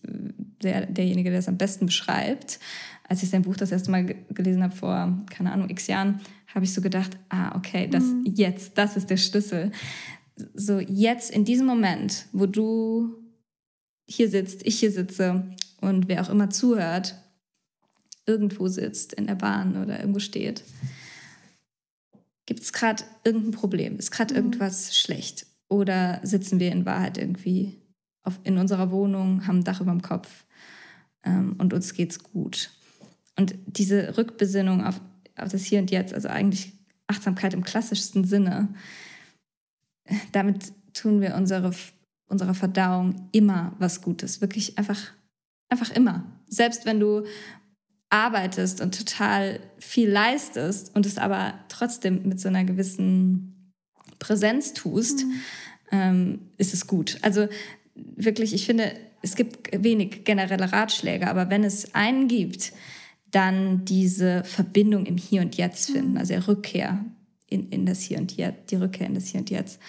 der, derjenige, der es am besten beschreibt als ich sein Buch das erste Mal gelesen habe vor, keine Ahnung, x Jahren, habe ich so gedacht, ah, okay, das mhm. jetzt, das ist der Schlüssel. So jetzt in diesem Moment, wo du hier sitzt, ich hier sitze und wer auch immer zuhört, irgendwo sitzt, in der Bahn oder irgendwo steht, gibt es gerade irgendein Problem? Ist gerade mhm. irgendwas schlecht? Oder sitzen wir in Wahrheit irgendwie auf, in unserer Wohnung, haben ein Dach über dem Kopf ähm, und uns geht's gut? Und diese Rückbesinnung auf, auf das Hier und Jetzt, also eigentlich Achtsamkeit im klassischsten Sinne, damit tun wir unsere, unserer Verdauung immer was Gutes. Wirklich einfach, einfach immer. Selbst wenn du arbeitest und total viel leistest und es aber trotzdem mit so einer gewissen Präsenz tust, mhm. ähm, ist es gut. Also wirklich, ich finde, es gibt wenig generelle Ratschläge, aber wenn es einen gibt, dann diese Verbindung im Hier und Jetzt finden, mhm. also Rückkehr in, in das Hier und Jetzt, die Rückkehr in das Hier und Jetzt.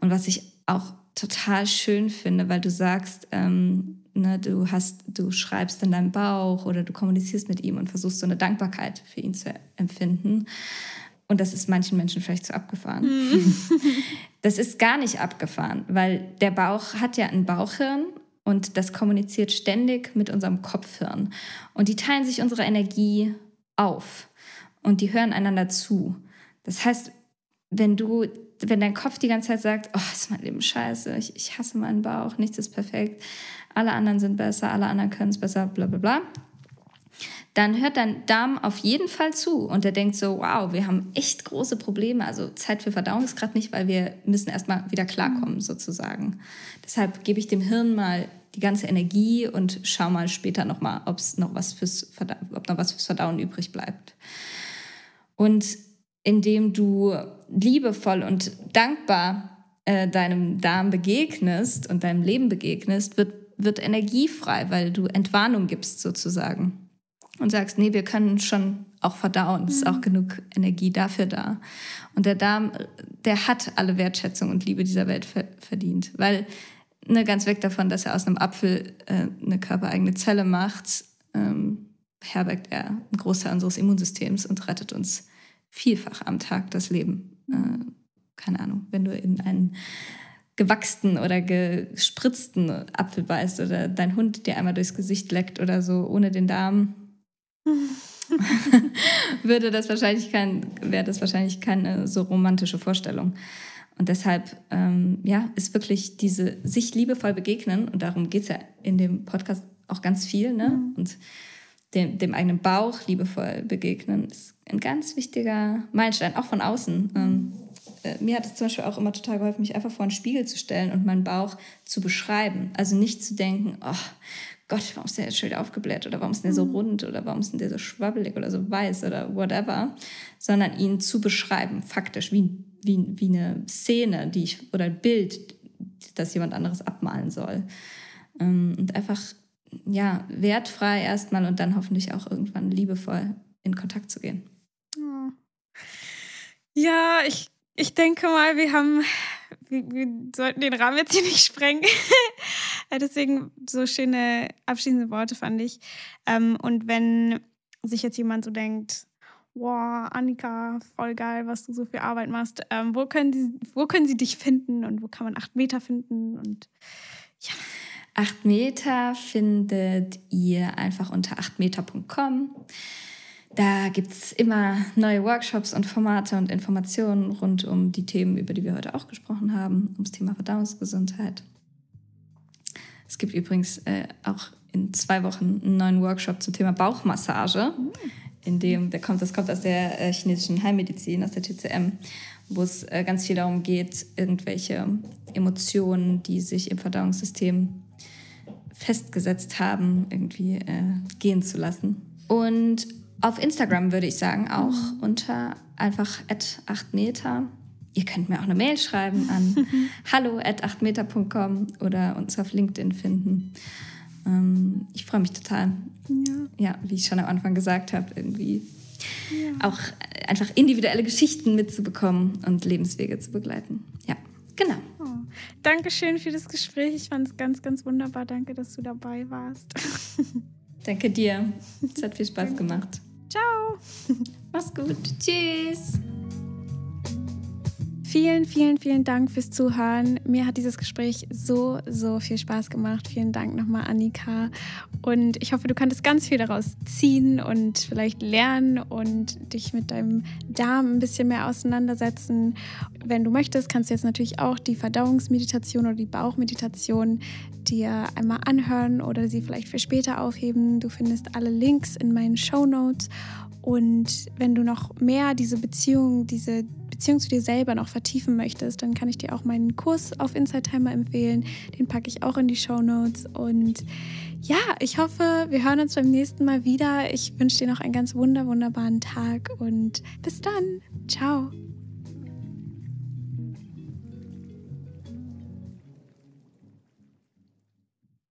Und was ich auch total schön finde, weil du sagst, ähm, ne, du hast, du schreibst in deinem Bauch oder du kommunizierst mit ihm und versuchst so eine Dankbarkeit für ihn zu empfinden. Und das ist manchen Menschen vielleicht zu abgefahren. Mhm. Das ist gar nicht abgefahren, weil der Bauch hat ja ein Bauchhirn und das kommuniziert ständig mit unserem Kopfhirn. Und die teilen sich unsere Energie auf und die hören einander zu. Das heißt, wenn du, wenn dein Kopf die ganze Zeit sagt, oh, ist mein Leben scheiße, ich, ich hasse meinen Bauch, nichts ist perfekt, alle anderen sind besser, alle anderen können es besser, bla bla bla, dann hört dein Darm auf jeden Fall zu und der denkt so, wow, wir haben echt große Probleme. Also Zeit für Verdauung ist gerade nicht, weil wir müssen erstmal wieder klarkommen sozusagen. Deshalb gebe ich dem Hirn mal die ganze Energie und schau mal später nochmal, ob noch was fürs ob noch was fürs Verdauen übrig bleibt. Und indem du liebevoll und dankbar äh, deinem Darm begegnest und deinem Leben begegnest, wird, wird Energie frei, weil du Entwarnung gibst sozusagen und sagst, nee, wir können schon auch verdauen, es ist auch mhm. genug Energie dafür da. Und der Darm, der hat alle Wertschätzung und Liebe dieser Welt verdient, weil ne, ganz weg davon, dass er aus einem Apfel äh, eine körpereigene Zelle macht, ähm, herbergt er einen Großteil unseres Immunsystems und rettet uns vielfach am Tag das Leben. Äh, keine Ahnung, wenn du in einen gewachsten oder gespritzten Apfel beißt oder dein Hund dir einmal durchs Gesicht leckt oder so ohne den Darm, würde das wahrscheinlich kein, wäre das wahrscheinlich keine so romantische Vorstellung. Und deshalb, ähm, ja, ist wirklich diese sich liebevoll begegnen, und darum geht es ja in dem Podcast auch ganz viel, ne? Mhm. Und dem, dem eigenen Bauch liebevoll begegnen, ist ein ganz wichtiger Meilenstein, auch von außen. Ähm, äh, mir hat es zum Beispiel auch immer total geholfen, mich einfach vor einen Spiegel zu stellen und meinen Bauch zu beschreiben. Also nicht zu denken, oh Gott, warum ist der jetzt wieder aufgebläht oder warum ist der so mhm. rund oder warum ist der so schwabbelig oder so weiß oder whatever, sondern ihn zu beschreiben, faktisch, wie, wie, wie eine Szene, die ich oder ein Bild, das jemand anderes abmalen soll. Ähm, und einfach ja, wertfrei erstmal und dann hoffentlich auch irgendwann liebevoll in Kontakt zu gehen. Ja, ich, ich denke mal, wir haben, wir, wir sollten den Rahmen jetzt hier nicht sprengen. Deswegen so schöne abschließende Worte fand ich. Ähm, und wenn sich jetzt jemand so denkt, wow, Annika, voll geil, was du so viel Arbeit machst. Ähm, wo, können die, wo können sie dich finden und wo kann man acht Meter finden? Und ja. 8 Meter findet ihr einfach unter 8meter.com. Da gibt es immer neue Workshops und Formate und Informationen rund um die Themen, über die wir heute auch gesprochen haben, ums Thema Verdauungsgesundheit. Es gibt übrigens äh, auch in zwei Wochen einen neuen Workshop zum Thema Bauchmassage, in dem, der kommt, das kommt aus der äh, chinesischen Heilmedizin, aus der TCM, wo es äh, ganz viel darum geht, irgendwelche Emotionen, die sich im Verdauungssystem festgesetzt haben, irgendwie äh, gehen zu lassen. Und auf Instagram würde ich sagen, auch mhm. unter einfach 8 Meter. Ihr könnt mir auch eine Mail schreiben an hallo at 8meter.com oder uns auf LinkedIn finden. Ähm, ich freue mich total. Ja. ja, wie ich schon am Anfang gesagt habe, irgendwie ja. auch einfach individuelle Geschichten mitzubekommen und Lebenswege zu begleiten. Ja. Genau. Oh. Dankeschön für das Gespräch. Ich fand es ganz, ganz wunderbar. Danke, dass du dabei warst. Danke dir. Es hat viel Spaß gemacht. Ciao. Mach's gut. Tschüss. Vielen, vielen, vielen Dank fürs Zuhören. Mir hat dieses Gespräch so, so viel Spaß gemacht. Vielen Dank nochmal, Annika. Und ich hoffe, du konntest ganz viel daraus ziehen und vielleicht lernen und dich mit deinem Darm ein bisschen mehr auseinandersetzen. wenn du möchtest, kannst du jetzt natürlich auch die Verdauungsmeditation oder die Bauchmeditation dir einmal anhören oder sie vielleicht für später aufheben. Du findest alle Links in meinen Show Notes. Und wenn du noch mehr diese Beziehung, diese Beziehung zu dir selber noch vertiefen möchtest, dann kann ich dir auch meinen Kurs auf Inside Timer empfehlen. Den packe ich auch in die Show Notes. Und ja, ich hoffe, wir hören uns beim nächsten Mal wieder. Ich wünsche dir noch einen ganz wunder, wunderbaren Tag und bis dann. Ciao.